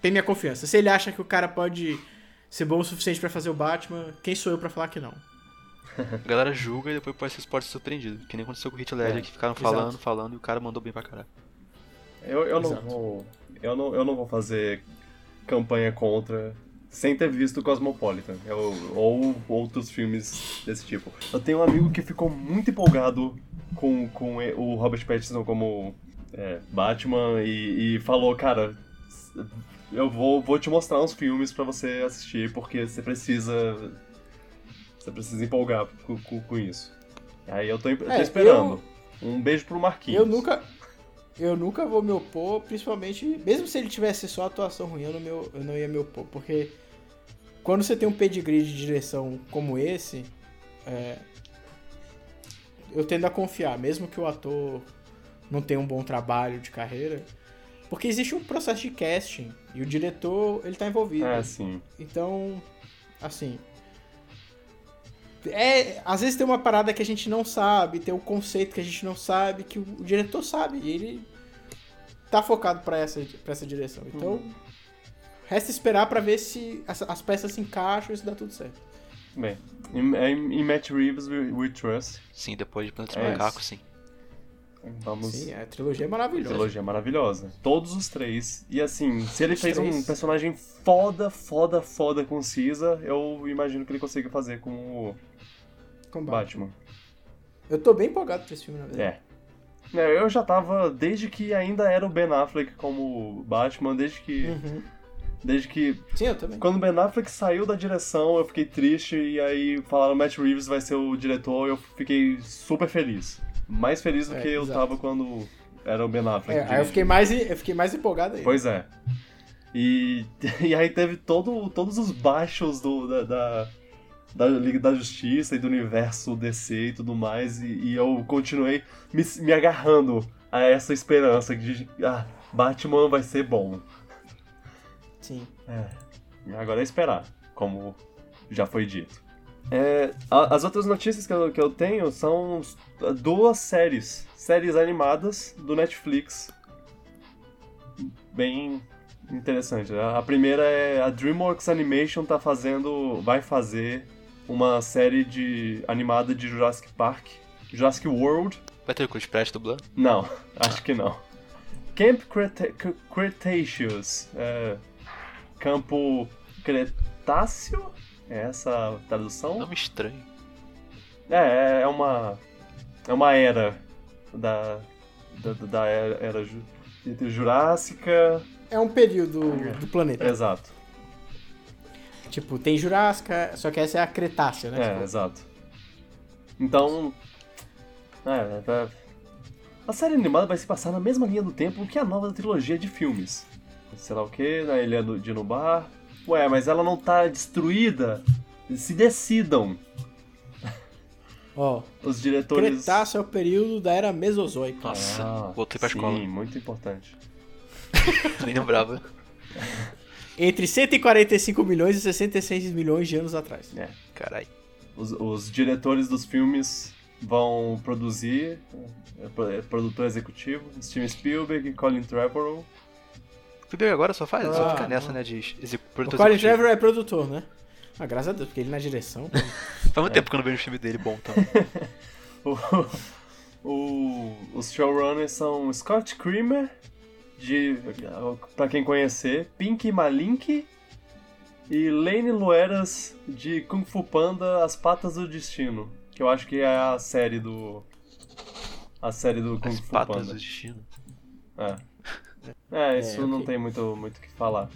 Tem minha confiança. Se ele acha que o cara pode ser bom o suficiente pra fazer o Batman, quem sou eu pra falar que não? A galera julga e depois pode ser pode ser surpreendido. Que nem aconteceu com o Heath Ledger, É, que ficaram exato. falando, falando e o cara mandou bem pra caralho. Eu, eu não vou. Eu não, eu não vou fazer campanha contra sem ter visto Cosmopolitan eu- ou outros filmes desse tipo. Eu tenho um amigo que ficou muito empolgado com, com o Robert Pattinson como é, Batman e, e falou, cara, eu vou, vou te mostrar uns filmes pra você assistir porque você precisa. Você precisa empolgar com, com, com isso. Aí eu tô, eu tô É, esperando. Um beijo pro Marquinhos. Eu nunca. Eu nunca vou me opor, principalmente. Mesmo se ele tivesse só atuação ruim, eu não, me, eu não ia me opor. Porque quando você tem um pedigree de direção como esse, é, eu tendo a confiar, mesmo que o ator não tenha um bom trabalho de carreira. Porque existe um processo de casting e o diretor ele tá envolvido. É, sim. Então, assim. É, às vezes tem uma parada que a gente não sabe, tem um conceito que a gente não sabe, que o, o diretor sabe, e ele tá focado pra essa, pra essa direção. Então, resta esperar pra ver se as, as peças se encaixam e se dá tudo certo. Bem, em, Matt Reeves we, we trust. Sim, depois de Planeta É dos Macacos, sim. Vamos. Sim, a trilogia é maravilhosa. Trilogia maravilhosa. Todos os três. E assim, se ele Os fez um três. personagem foda, foda, foda com Cisa, eu imagino que ele consiga fazer com o Combate. Batman. Eu tô bem empolgado pra esse filme, na verdade. É. É, Eu já tava, desde que ainda era o Ben Affleck como Batman, desde que. Uhum. Desde que. Sim, eu também. Quando o Ben Affleck saiu da direção, eu fiquei triste e aí falaram Matt Reeves vai ser o diretor, eu fiquei super feliz. Mais feliz do É, que eu exato. tava quando era o Ben Affleck. É, aí eu fiquei mais, eu fiquei mais empolgado aí. Pois é. E, e aí teve todo, todos os baixos do, da, da, da Liga da Justiça e do universo DC e tudo mais, e, e eu continuei me, me agarrando a essa esperança de ah, Batman vai ser bom. Sim. É, agora é esperar, como já foi dito. É, a- as outras notícias que eu, que eu tenho são duas séries, séries animadas do Netflix. Bem interessante. né? A primeira é a DreamWorks Animation tá fazendo, vai fazer uma série de animada de Jurassic Park, Jurassic World. Vai ter o Chris Pratt dublando? Não, acho que não. Camp Cretaceous. é, campo Cretáceo? É essa a tradução? Nome estranho. É, é uma. É uma era da. Da, da era, era entre Jurássica. É um período do planeta. Exato. Tipo, tem Jurássica, só que essa é a Cretácea, né? É, Tipo, exato. Então. É, é, a série animada vai se passar na mesma linha do tempo que a nova trilogia de filmes. Sei lá o que, na Ilha do- de Nubar. Ué, mas ela não tá destruída? Se decidam. Ó, Os diretores. Cretácea é o período da era Mesozoica. Nossa, Ah, voltei pra sim, escola. muito importante. Nem lembrava. Entre 145 milhões e 66 milhões de anos atrás. É. Caralho. Os, os diretores dos filmes vão produzir, é, é, produtor executivo, Steven Spielberg e Colin Trevorrow. O Spielberg agora só faz, só Ah, fica nessa, não. né, de exec- O produtor Colin. Trevor é produtor, né? Ah, graças a Deus, porque ele na direção. Faz muito tempo que eu não vejo um filme dele bom, então. O, o- os showrunners são Scott Creamer, de, pra quem conhecer, Pink Malink e Lane Lueras de Kung Fu Panda As Patas do Destino, que eu acho que é a série do a série do Kung As Fu patas Panda. do destino. É. É, isso É, não ok. tem muito muito o que falar.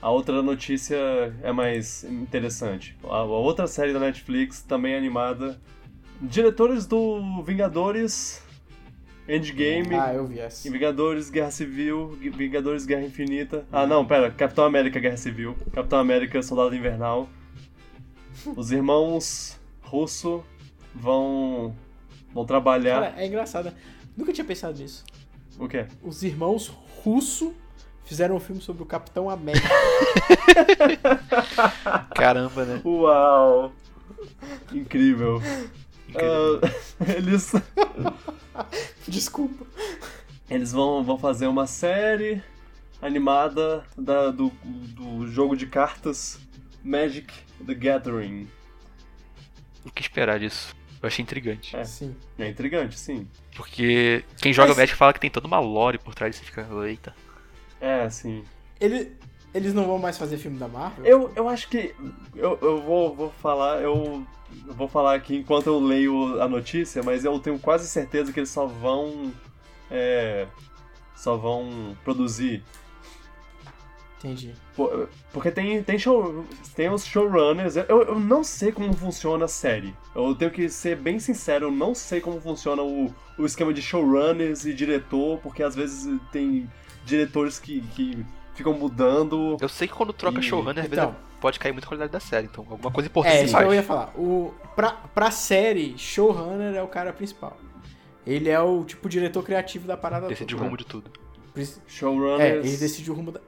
A outra notícia é mais interessante. A, a outra série da Netflix, também animada. Diretores do Vingadores Endgame Ah, eu vi essa. Vingadores Guerra Civil, Vingadores Guerra Infinita. Ah, não, pera, Capitão América Guerra Civil, Capitão América Soldado Invernal. Os irmãos Russo vão vão trabalhar. Cara, é engraçado. né? Nunca tinha pensado nisso. O quê? Os irmãos Russo fizeram um filme sobre o Capitão América. Caramba, né? Uau! Incrível. Incrível. Ah, eles Desculpa. eles vão, vão fazer uma série animada da- do, do jogo de cartas Magic the Gathering. O que esperar disso? Eu achei intrigante. É. Sim. É intrigante, sim. Porque quem joga Mas- Magic fala que tem toda uma lore por trás e você fica, eita. É, sim. Ele, eles não vão mais fazer filme da Marvel? Eu, eu acho que. Eu, eu vou, vou falar. Eu, eu vou falar aqui enquanto eu leio a notícia, mas eu tenho quase certeza que eles só vão. É, só vão produzir Entendi. Porque tem, tem, show, tem os showrunners. Eu, eu não sei como funciona a série. Eu tenho que ser bem sincero, eu não sei como funciona o, o esquema de showrunners e diretor, porque às vezes tem diretores que, que ficam mudando. Eu sei que quando troca E- showrunner, às Então. vezes pode cair muita qualidade da série. Então, alguma coisa importante É, isso faz. que eu ia falar. O, pra, pra série, showrunner é o cara principal. Ele é o, tipo, diretor criativo da parada Decide o toda. rumo de tudo. Preci- É, Showrunners. ele decide o rumo da...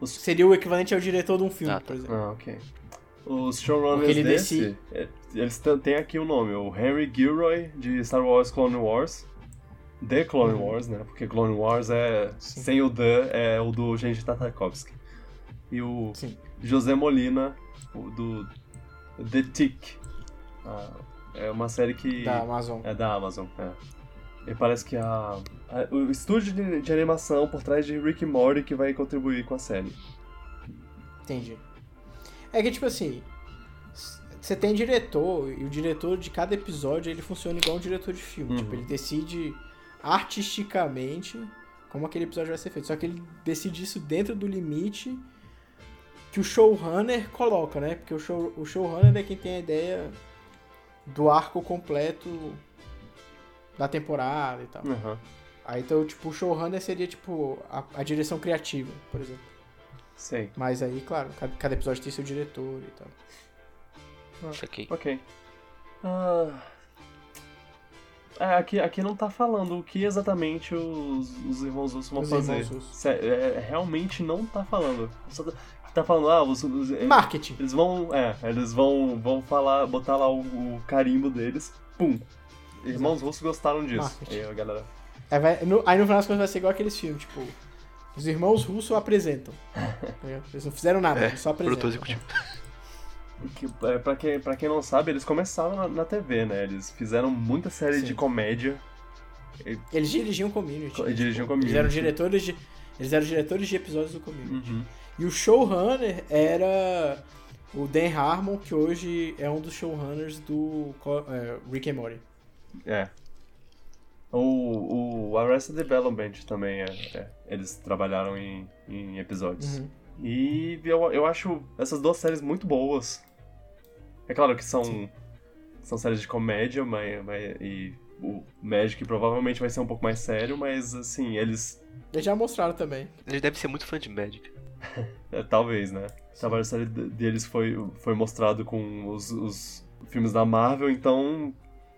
Os- Seria o equivalente ao diretor de um filme, Ah, tá. por exemplo. Ah, ok. Os showrunners ele desse, decide- eles têm aqui o nome, o Henry Gilroy, de Star Wars Clone Wars. The Clone Wars, né? Porque Clone Wars é. Uhum. Sim. Sem o The, é o do Genji Tartakovsky. E o Sim. José Molina, o do The Tick. Ah, é uma série que. Da Amazon. É da Amazon, é. E parece que a, a- o estúdio de, de animação por trás de Rick Morty que vai contribuir com a série. Entendi. É que, tipo assim, você tem diretor, e o diretor de cada episódio, ele funciona igual um diretor de filme. Uhum. Tipo, ele decide artisticamente como aquele episódio vai ser feito. Só que ele decide isso dentro do limite que o showrunner coloca, né? Porque o, show, o showrunner é quem tem a ideia do arco completo da temporada e tal. Aham. Aí, então, tipo, o showrunner seria, tipo, a, a direção criativa, por exemplo. Sei. Mas aí, claro, cada, cada episódio tem seu diretor e tal. Isso aqui. Ok. Ah, é, aqui, aqui não tá falando o que exatamente os, os irmãos russos vão Os fazer. Sé- é, realmente não tá falando. Só tá, tá falando, ah, os, os- é, Marketing. eles vão. É, eles vão, vão falar, botar lá o, o carimbo deles. Pum. Irmãos russos gostaram disso. Marketing. Aí a galera. Aí, vai- no, aí no final das contas vai ser igual aqueles filmes, tipo, os irmãos russos apresentam. Eles não fizeram nada, É, eles só apresentam. Que, é, pra, quem, pra quem não sabe, eles começaram na, na TV, né? Eles fizeram muita série Sim. de comédia. Eles dirigiam community. Eles dirigiam community. Eles eram diretores de, eles eram diretores de episódios do community. Uhum. E o showrunner era O Dan Harmon, que hoje é um dos showrunners do é, Rick and Morty. É. O, o Arrested Development também é, é. Eles trabalharam em, em episódios. Uhum. E eu, eu acho essas duas séries muito boas. É claro que são, são séries de comédia, mas, mas- e o Magic provavelmente vai ser um pouco mais sério, mas assim, eles. Eles já mostraram também. Ele deve ser muito fã de Magic. é, talvez, né? O trabalho da série de- deles foi, foi mostrado com os, os filmes da Marvel, então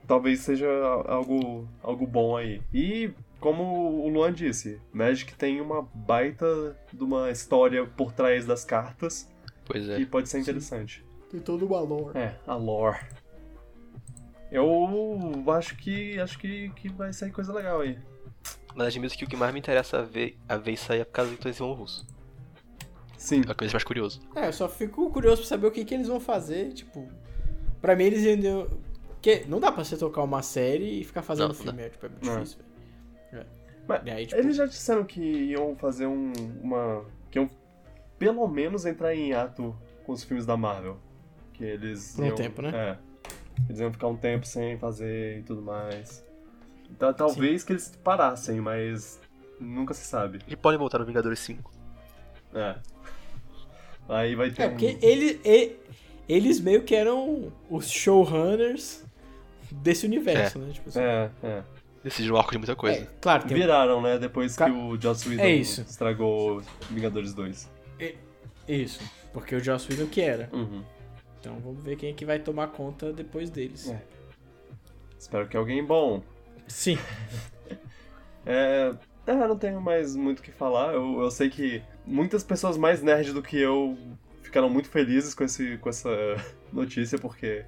talvez seja algo, algo bom aí. E como o Luan disse, Magic tem uma baita de uma história por trás das cartas Pois é. que pode ser interessante. Tem todo o valor. É, a lore. Eu acho que acho que, que vai sair coisa legal aí. Mas admito que o que mais me interessa a ver, a ver isso aí é por causa do Tensão Russo. Sim. É me deixa mais curioso. É, eu só fico curioso pra saber o que, que eles vão fazer, tipo... Pra mim eles ainda... Porque não dá pra você tocar uma série e ficar fazendo Não, não filme, é, tipo, é muito Não. difícil, velho. E aí, tipo, Eles já disseram que iam fazer um, uma. que iam pelo menos entrar em ato com os filmes da Marvel. Que eles. Por um iam, tempo, né? É. Eles iam ficar um tempo sem fazer e tudo mais. Então, talvez que eles parassem, mas nunca se sabe. E podem voltar no Vingadores 5. É. Aí vai ter É, um. porque ele, e- eles meio que eram os showrunners desse universo, né? Tipo assim. É, é. Decide um arco de muita coisa. É, claro, tem Viraram, né? Depois Ca- que o Joss Whedon É isso. estragou Vingadores 2. isso. Porque o Joss Whedon que era. Uhum. Então vamos ver quem é que vai tomar conta depois deles. É. Espero que alguém bom. Sim. É, é, não tenho mais muito o que falar. Eu, eu sei que muitas pessoas mais nerds do que eu ficaram muito felizes com, esse, com essa notícia, porque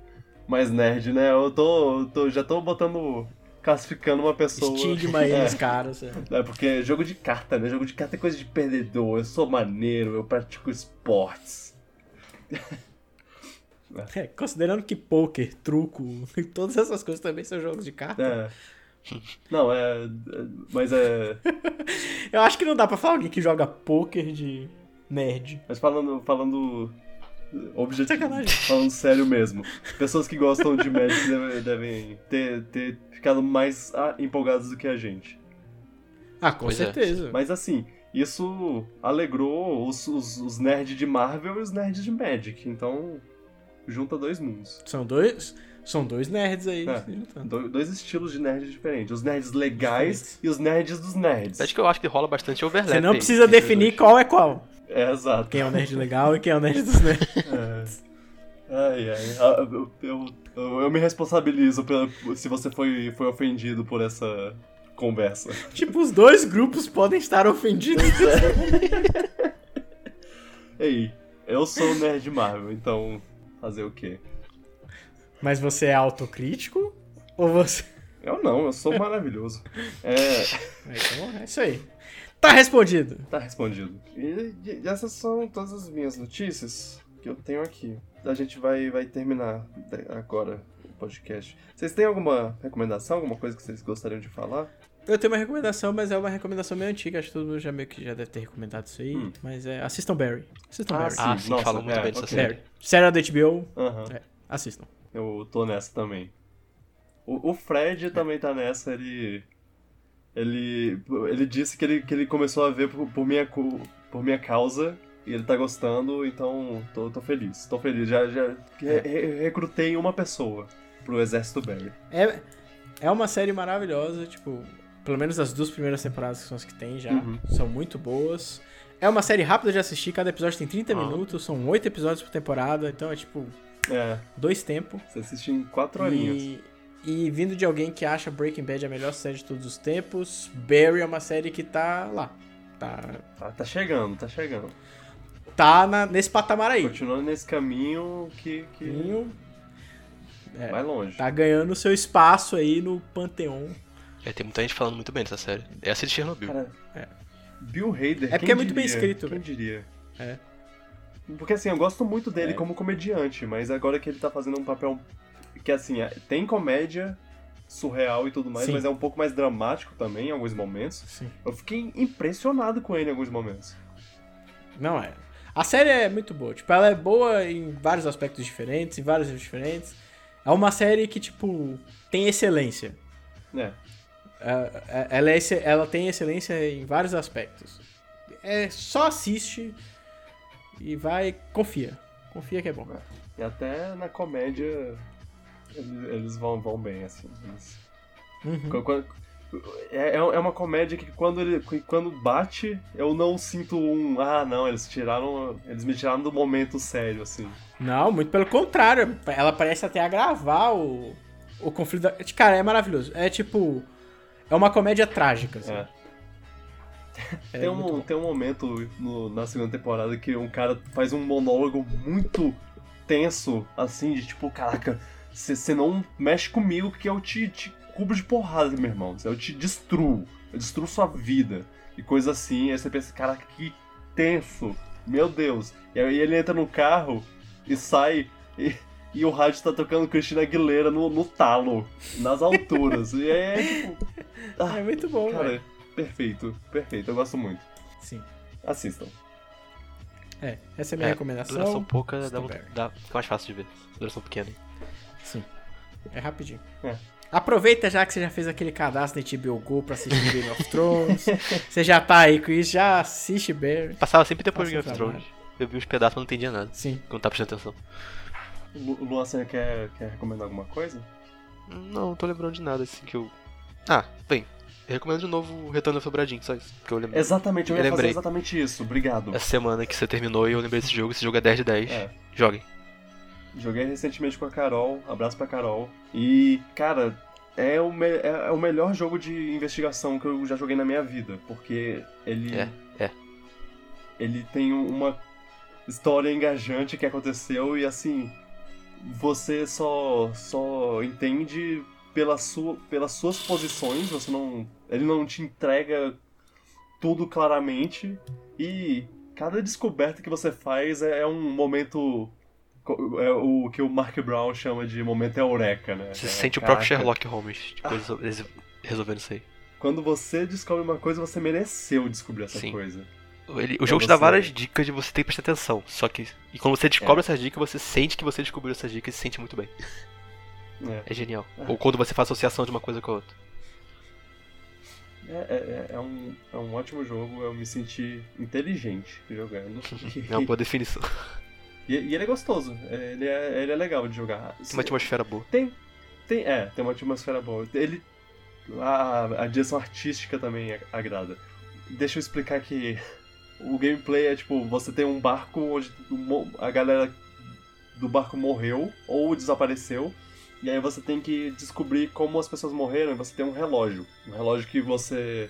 mais nerd, né? Eu tô, tô- já tô botando, classificando uma pessoa. Estigma aí é, nos caras. É. é, porque jogo de carta, né? Jogo de carta é coisa de perdedor. Eu sou maneiro, eu pratico esportes. É, considerando que poker, truco e todas essas coisas também são jogos de carta, É. Não, é. é- Mas é. eu acho que não dá pra falar alguém que joga poker de nerd. Mas falando. falando objetivo, Sacanagem. falando sério mesmo. Pessoas que gostam de Magic devem, devem ter, ter ficado mais ah, empolgadas do que a gente. Ah, com Pois é. certeza. Mas assim, isso alegrou os, os, os nerds de Marvel e os nerds de Magic. Então, junta dois mundos. São dois, são dois nerds aí É. Do- dois estilos de nerds diferentes. Os nerds legais Diferentes. e os nerds dos nerds. Acho que eu acho que rola bastante overlap. Você não precisa definir dois. qual é qual. É, exato. Quem é o nerd legal e quem é o nerd dos nerds. É. Ai, ai. Ah, Eu, eu, eu, me responsabilizo pela, se você foi, foi ofendido por essa conversa. tipo, os dois grupos podem estar ofendidos. Ei, eu sou nerd Marvel, então fazer o quê? Mas você é autocrítico? Ou você. Eu não, eu sou maravilhoso. É, Então é isso aí. Tá respondido. tá respondido. E, e essas são todas as minhas notícias que eu tenho aqui. A gente vai, vai terminar agora o podcast. Vocês têm alguma recomendação, alguma coisa que vocês gostariam de falar? Eu tenho uma recomendação, mas é uma recomendação meio antiga. Acho que todo mundo já meio que já deve ter recomendado isso aí. Hum. Mas é. Assistam Barry. Assistam Ah, Barry. sim. Ah, sim, Nossa, falam muito é, bem dessa ok. série. Série da HBO. É, assistam. Eu tô nessa também. O, o Fred também tá nessa, ele. Ele. Ele disse que ele, que ele começou a ver por, por minha, por minha causa e ele tá gostando, então tô, tô feliz. Tô feliz. Já, já re- re- recrutei uma pessoa pro Exército Barry. É, é uma série maravilhosa, tipo, pelo menos as duas primeiras temporadas que são as que tem já, Uhum. são muito boas. É uma série rápida de assistir, cada episódio tem 30 Ah. minutos, são 8 episódios por temporada, então é tipo, É, dois tempos. você assiste em quatro horinhas. E, e vindo de alguém que acha Breaking Bad a melhor série de todos os tempos, Barry é uma série que tá lá. Tá, Tá, tá chegando, tá chegando. tá na- nesse patamar aí. Continuando nesse caminho que, que Vinho, é, vai longe. Tá ganhando seu espaço aí no panteão. É, tem muita gente falando muito bem dessa série. É essa de Chernobyl. Cara, É. Bill Hader. É porque é muito bem diria? escrito, Quem velho. diria? É. Porque assim, eu gosto muito dele É. como comediante, mas agora que ele tá fazendo um papel que assim, é- tem comédia surreal e tudo mais, Sim. mas é um pouco mais dramático também em alguns momentos. Sim. Eu fiquei impressionado com ele em alguns momentos. Não é. A série é muito boa. Tipo, ela é boa em vários aspectos diferentes, em vários diferentes. É uma série que, tipo, tem excelência. É. É, é, Ela, é ela tem excelência em vários aspectos. É só assiste e vai. Confia. Confia que é bom. E até na comédia eles, vão, vão bem, assim. Eles- Uhum. Qu- qu- É, é uma comédia que quando, ele, quando bate, eu não sinto um. Ah, não, eles tiraram. Eles me tiraram do momento sério, assim. Não, muito pelo contrário. Ela parece até agravar o, o conflito. Da... Cara, é maravilhoso. É tipo. É uma comédia trágica. Assim. É. É tem, um, tem um momento no- na segunda temporada que um cara faz um monólogo muito tenso, assim, de tipo, caraca, você não mexe comigo que eu te, te cubro de porrada, meu irmão. Eu te destruo. Eu destruo sua vida. E coisa assim. Aí você pensa, caraca, que tenso. Meu Deus. E aí ele entra no carro e sai. E, e o rádio tá tocando Cristina Aguilera no, no talo, nas alturas. e é tipo. Ah, É muito bom, cara, velho. perfeito, perfeito. Eu gosto muito. Sim. Assistam. É, essa é a minha É, recomendação. Duração pouca, dá, dá, mais fácil de ver. Duração pequena. Sim. É rapidinho. É. Aproveita já que você já fez aquele cadastro na HBO Go pra assistir Game of Thrones. você já tá aí com isso, já assiste Barry. Passava sempre depois Passa de Game of trabalho. Thrones. Eu vi uns pedaços, mas não entendia nada. Sim. Não tá prestando atenção. Lu- Luan, você quer, quer recomendar alguma coisa? Não, não tô lembrando de nada assim que eu. Ah, bem. Eu recomendo de novo o Retorno do Sobradinho, só isso. Porque eu lembro. Exatamente, eu Eu lembrei. exatamente isso. Obrigado. Essa semana que você terminou e eu lembrei desse jogo. Esse jogo é 10 de 10. É. Joguem. Joguei recentemente com a Carol, abraço pra Carol. E, cara, é o, é é o melhor jogo de investigação que eu já joguei na minha vida. Porque ele. É, é. Ele tem um- uma história engajante que aconteceu e assim. Você só, só entende pela sua, pelas suas posições, você não. Ele não te entrega tudo claramente. E cada descoberta que você faz é, é um momento. É o que o Mark Brown chama de momento eureka, né? Você É, sente o próprio caraca, Sherlock Holmes depois eles resolvendo isso aí. Quando você descobre uma coisa, você mereceu descobrir essa Sim. coisa. Ele- o Pra jogo te dá várias dicas de você ter que prestar atenção. Só que. E quando você descobre essas dicas, você sente que você descobriu essas dicas e se sente muito bem. É. É genial. É. Ou quando você faz associação de uma coisa com a outra. É, é- é um, é um ótimo jogo, eu me senti inteligente jogando. É uma boa definição. e, e ele é gostoso, é, ele é, ele é legal de jogar. Tem uma atmosfera boa. Tem, tem, é, tem uma atmosfera boa. Ele, a, a direção artística também agrada. Deixa eu explicar que o gameplay é tipo, você tem um barco onde a galera do barco morreu ou desapareceu. E aí você tem que descobrir como as pessoas morreram e você tem um relógio. Um relógio que você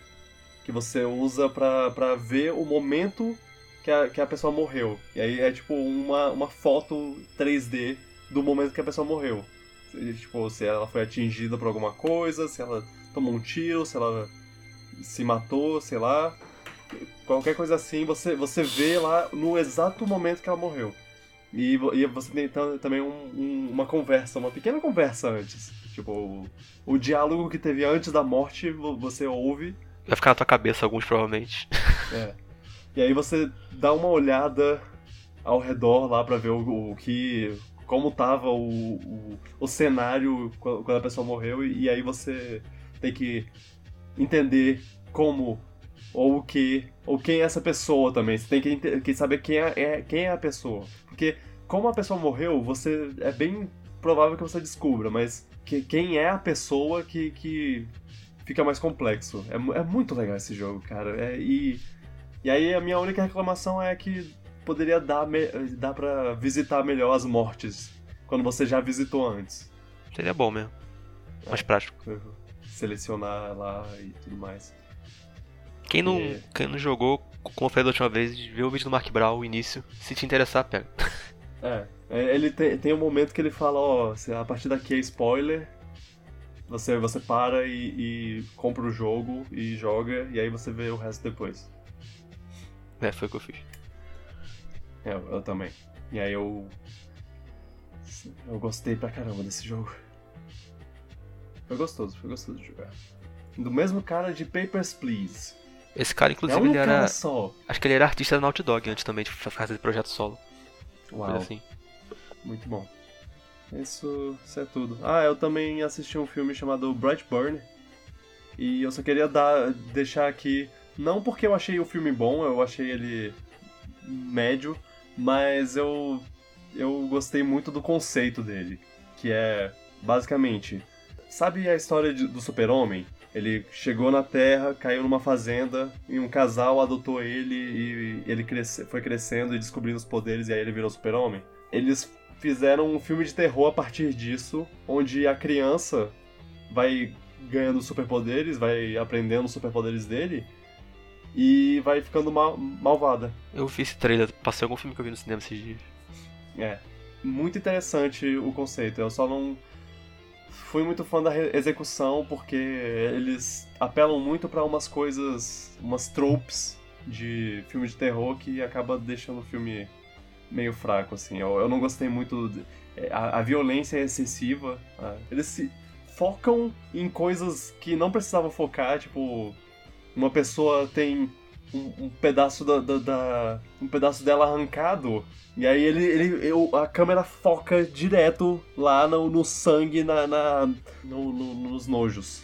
que você usa pra ver o momento que a, que a pessoa morreu. E aí é tipo uma, uma foto 3D do momento que a pessoa morreu. Se, Tipo, se ela foi atingida por alguma coisa, se ela tomou um tiro, se ela se matou, sei lá. Qualquer coisa assim, você, você vê lá no exato momento que ela morreu. E, e você tem tam- também um- um- uma conversa, uma pequena conversa antes. Tipo, o, o diálogo que teve antes da morte, vo- você ouve Vai ficar na tua cabeça alguns, provavelmente. é. E aí você dá uma olhada ao redor lá pra ver o, o que. como tava o, o, o cenário quando a pessoa morreu, e, e aí você tem que entender como ou o que, ou quem é essa pessoa também. Você tem que, que saber quem é, é- quem é a pessoa. Porque como a pessoa morreu, você é bem provável que você descubra, mas que, quem é a pessoa que, que fica mais complexo. É, é muito legal esse jogo, cara. É, e, e aí a minha única reclamação é que poderia dar, me, dar pra visitar melhor as mortes quando você já visitou antes. Seria bom mesmo. Mais prático. Selecionar lá e tudo mais. Quem não, É. quem não jogou, como eu falei da última vez, vê o vídeo do Mark Brown, o início. Se te interessar, pega. É, é, ele tem, tem um momento que ele fala, ó, se a partir daqui é spoiler, você, você para e, e compra o jogo e joga, e aí você vê o resto depois. É, foi o que eu fiz. É, eu, eu também. E aí eu. Eu gostei pra caramba desse jogo. Foi gostoso, foi gostoso de jogar. Do mesmo cara de Papers, Please. Esse cara, É inclusive, um ele era. só. Acho que ele era artista da Naughty Dog antes também de fazer projeto solo. Uau, assim. muito bom. Isso, isso é tudo. Ah, eu também assisti um filme chamado Brightburn. E eu só queria dar, deixar aqui, não porque eu achei o filme bom, eu achei ele médio, mas eu eu gostei muito do conceito dele, que é basicamente, sabe a história de- do Super-Homem? Ele chegou na Terra, caiu numa fazenda e um casal adotou ele e ele cresce, foi crescendo e descobrindo os poderes e aí ele virou Super-Homem. Eles fizeram um filme de terror a partir disso, onde a criança vai ganhando superpoderes, vai aprendendo os superpoderes dele e vai ficando mal- malvada. Eu vi esse trailer, passei algum filme que eu vi no cinema esses dias. É. Muito interessante o conceito. Eu só não fui muito fã da execução porque eles apelam muito pra umas coisas, umas tropes de filme de terror que acaba deixando o filme meio fraco assim. Eu, eu não gostei muito de- é, a, a violência é excessiva. Eles se focam em coisas que não precisavam focar, tipo uma pessoa tem um, um pedaço da, da- da- um pedaço dela arrancado e aí ele, ele eu- a câmera foca direto lá no, no sangue na, na- no- no- nos nojos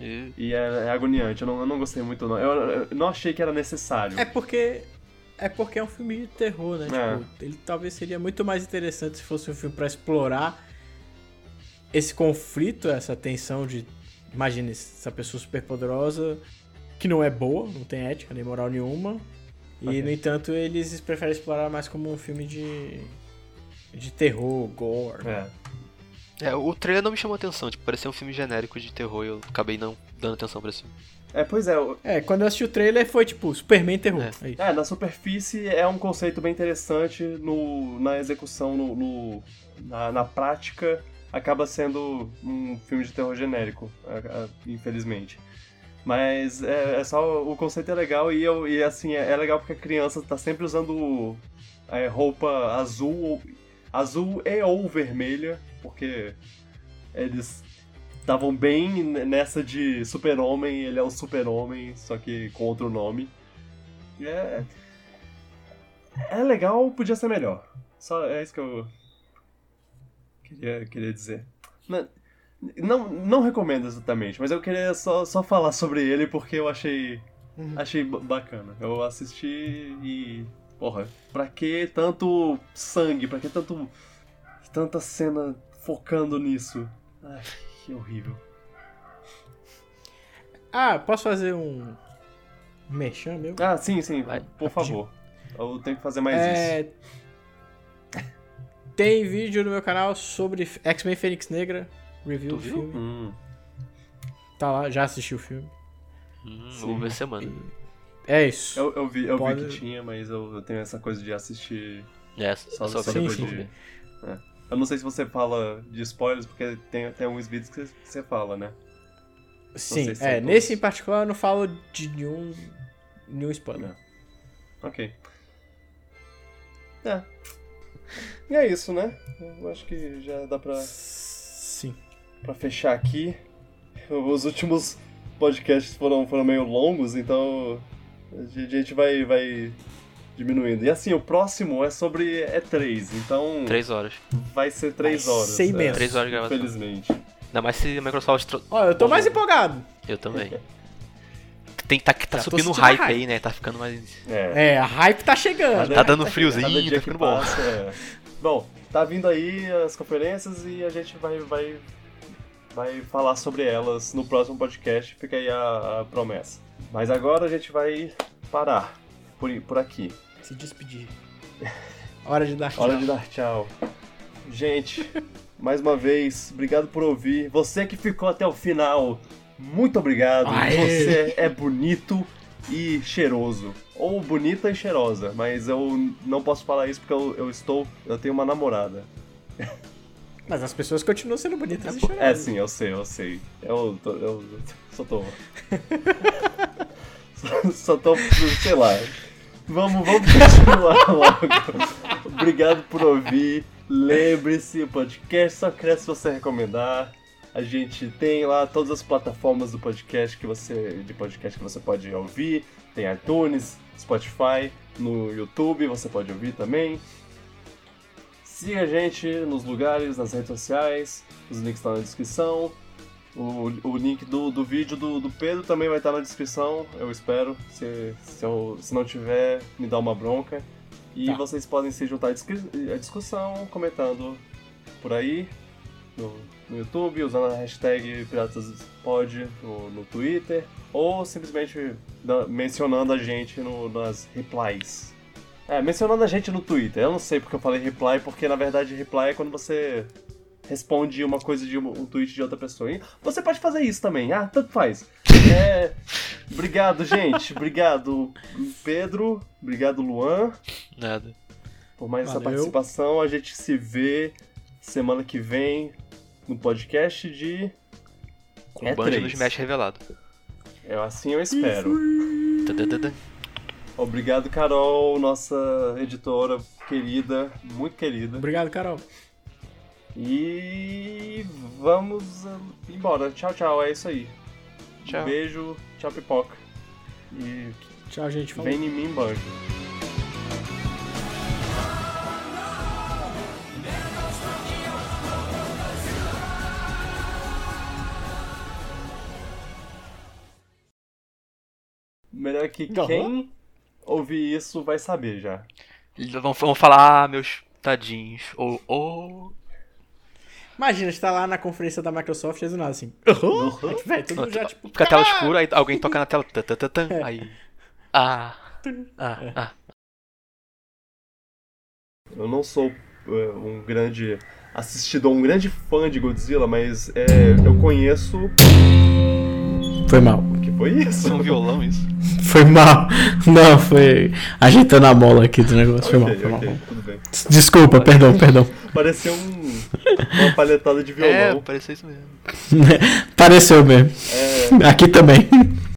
E e é, é agoniante eu não, eu não gostei muito não eu, eu não achei que era necessário É porque. É porque é um filme de terror, né? É. Tipo, ele talvez seria muito mais interessante se fosse um filme pra explorar esse conflito, essa tensão de. Imagine essa pessoa super poderosa que não é boa, não tem ética nem moral nenhuma. E, Ok. no entanto, eles preferem explorar mais como um filme de. de terror, gore. é. É, o trailer não me chamou atenção, tipo, parecia um filme genérico de terror e eu acabei não dando atenção pra esse filme. é pois é o- É, quando eu assisti o trailer foi tipo Superman terror. É. É isso. É, na superfície é um conceito bem interessante, no, na execução, no, no- na, na prática, acaba sendo um filme de terror genérico, a- a- infelizmente. Mas é, é só, o conceito é legal e, eu, e assim, é, é legal porque a criança tá sempre usando é, roupa azul, azul e ou vermelha, porque eles estavam bem nessa de super-homem, ele é o super-homem, só que com outro nome. É, é legal, podia ser melhor. Só é isso que eu queria, queria dizer. Não, não, não recomendo exatamente, mas eu queria só, só falar sobre ele porque eu achei Uhum. achei ba- bacana. Eu assisti e porra, pra que tanto sangue? Pra que tanto tanta cena focando nisso? Ai, que horrível. Ah, posso fazer um. um merchan meu? Ah, sim, sim, Vai, por favor. Eu tenho que fazer mais isso. É... Tem vídeo no meu canal sobre X-Men Fênix Negra, review Tu do viu? filme. Hum, Tá lá, já assisti o filme. Hum, Sim. vou ver semana. É isso. eu, eu vi, eu Pode- vi que tinha, mas eu, eu tenho essa coisa de assistir É, Só- só, só depois depois de de ver. Eu não sei se você fala de spoilers, porque tem, tem alguns vídeos que você- você fala, né? Sim, se é. todos. Nesse em particular eu não falo de nenhum. nenhum spoiler. Ok. É. E é isso, né? Eu acho que já dá pra, Sim. Pra fechar aqui. Os últimos podcasts foram, foram meio longos, então a gente vai, vai diminuindo. E assim, o próximo é sobre E3, então Três horas. vai ser três Vai horas. ser imenso. Três horas de gravação. Infelizmente. Ainda mais se a Microsoft. Ó, eu tô Bom, mais empolgado. Eu também. Tem, tá, tá Já subindo hype hype. aí, né? Tá ficando mais. É. É, a hype tá chegando. Tá dando friozinho, dia tá que ficando bom. passa, é. Bom, tá vindo aí as conferências e a gente vai, vai, vai falar sobre elas no próximo podcast, fica aí a, a promessa. Mas agora a gente vai parar por, por aqui. Se despedir. Hora de dar Hora tchau. de dar tchau. Gente, mais uma vez, obrigado por ouvir. Você que ficou até o final, muito obrigado. Aê! Você é bonito e cheiroso. Ou bonita e cheirosa, mas eu não posso falar isso porque eu, eu estou. Eu tenho uma namorada. Mas as pessoas continuam sendo bonitas e É chorosas. sim, eu sei, eu sei. Eu, tô, eu só tô. só, só tô. sei lá. Vamos, vamos continuar logo. Obrigado por ouvir. Lembre-se, o podcast só cresce se você recomendar. A gente tem lá todas as plataformas do podcast que você de podcast que você pode ouvir. Tem iTunes, Spotify, no YouTube você pode ouvir também. Siga a gente nos lugares, nas redes sociais, os links estão na descrição. O, o link do, do vídeo do, do Pedro também vai estar na descrição, eu espero. Se, se, eu, se não tiver, me dá uma bronca. E Tá. vocês podem se juntar à discu- à discussão comentando por aí, no, no YouTube, usando a hashtag PiratasPod no, no Twitter, ou simplesmente da- mencionando a gente no- nas replies. É, mencionando a gente no Twitter. Eu não sei porque eu falei reply, porque na verdade reply é quando você responde uma coisa de um, um tweet de outra pessoa. E você pode fazer isso também. Ah, tanto faz. É, obrigado, gente. Obrigado, Pedro. Obrigado, Luan, Nada. por mais essa Valeu. participação. A gente se vê semana que vem no podcast de. Com É Band três. no Smash revelado. Eu, assim eu espero. Tadadadã. Obrigado, Carol, nossa editora querida, muito querida. Obrigado, Carol. E vamos ah, embora. Tchau, tchau. É isso aí. Tchau. Beijo, tchau, pipoca. E Tchau, gente. Falou. vem em mim, banjo. Melhor que Aham. quem ouvir isso vai saber já. Eles vão, vão falar, ah, meus tadinhos. Ou, ou. Imagina, você tá lá na conferência da Microsoft e do nada assim. Já, tipo. Fica a tela escura, aí alguém toca na tela. tã, tã, tã, tã, Aí. Ah. Ah, ah. Eu não sou é, um grande assistidor, um grande fã de Godzilla, mas é, eu conheço. Foi mal. O que foi isso? É um violão, isso. Foi mal. Não, foi ajeitando a mola aqui do negócio. Foi mal, foi mal. ok, tudo bem. Desculpa, perdão, perdão. Pareceu um, uma palhetada de É, violão. pareceu isso mesmo. Pareceu mesmo. É, Aqui também.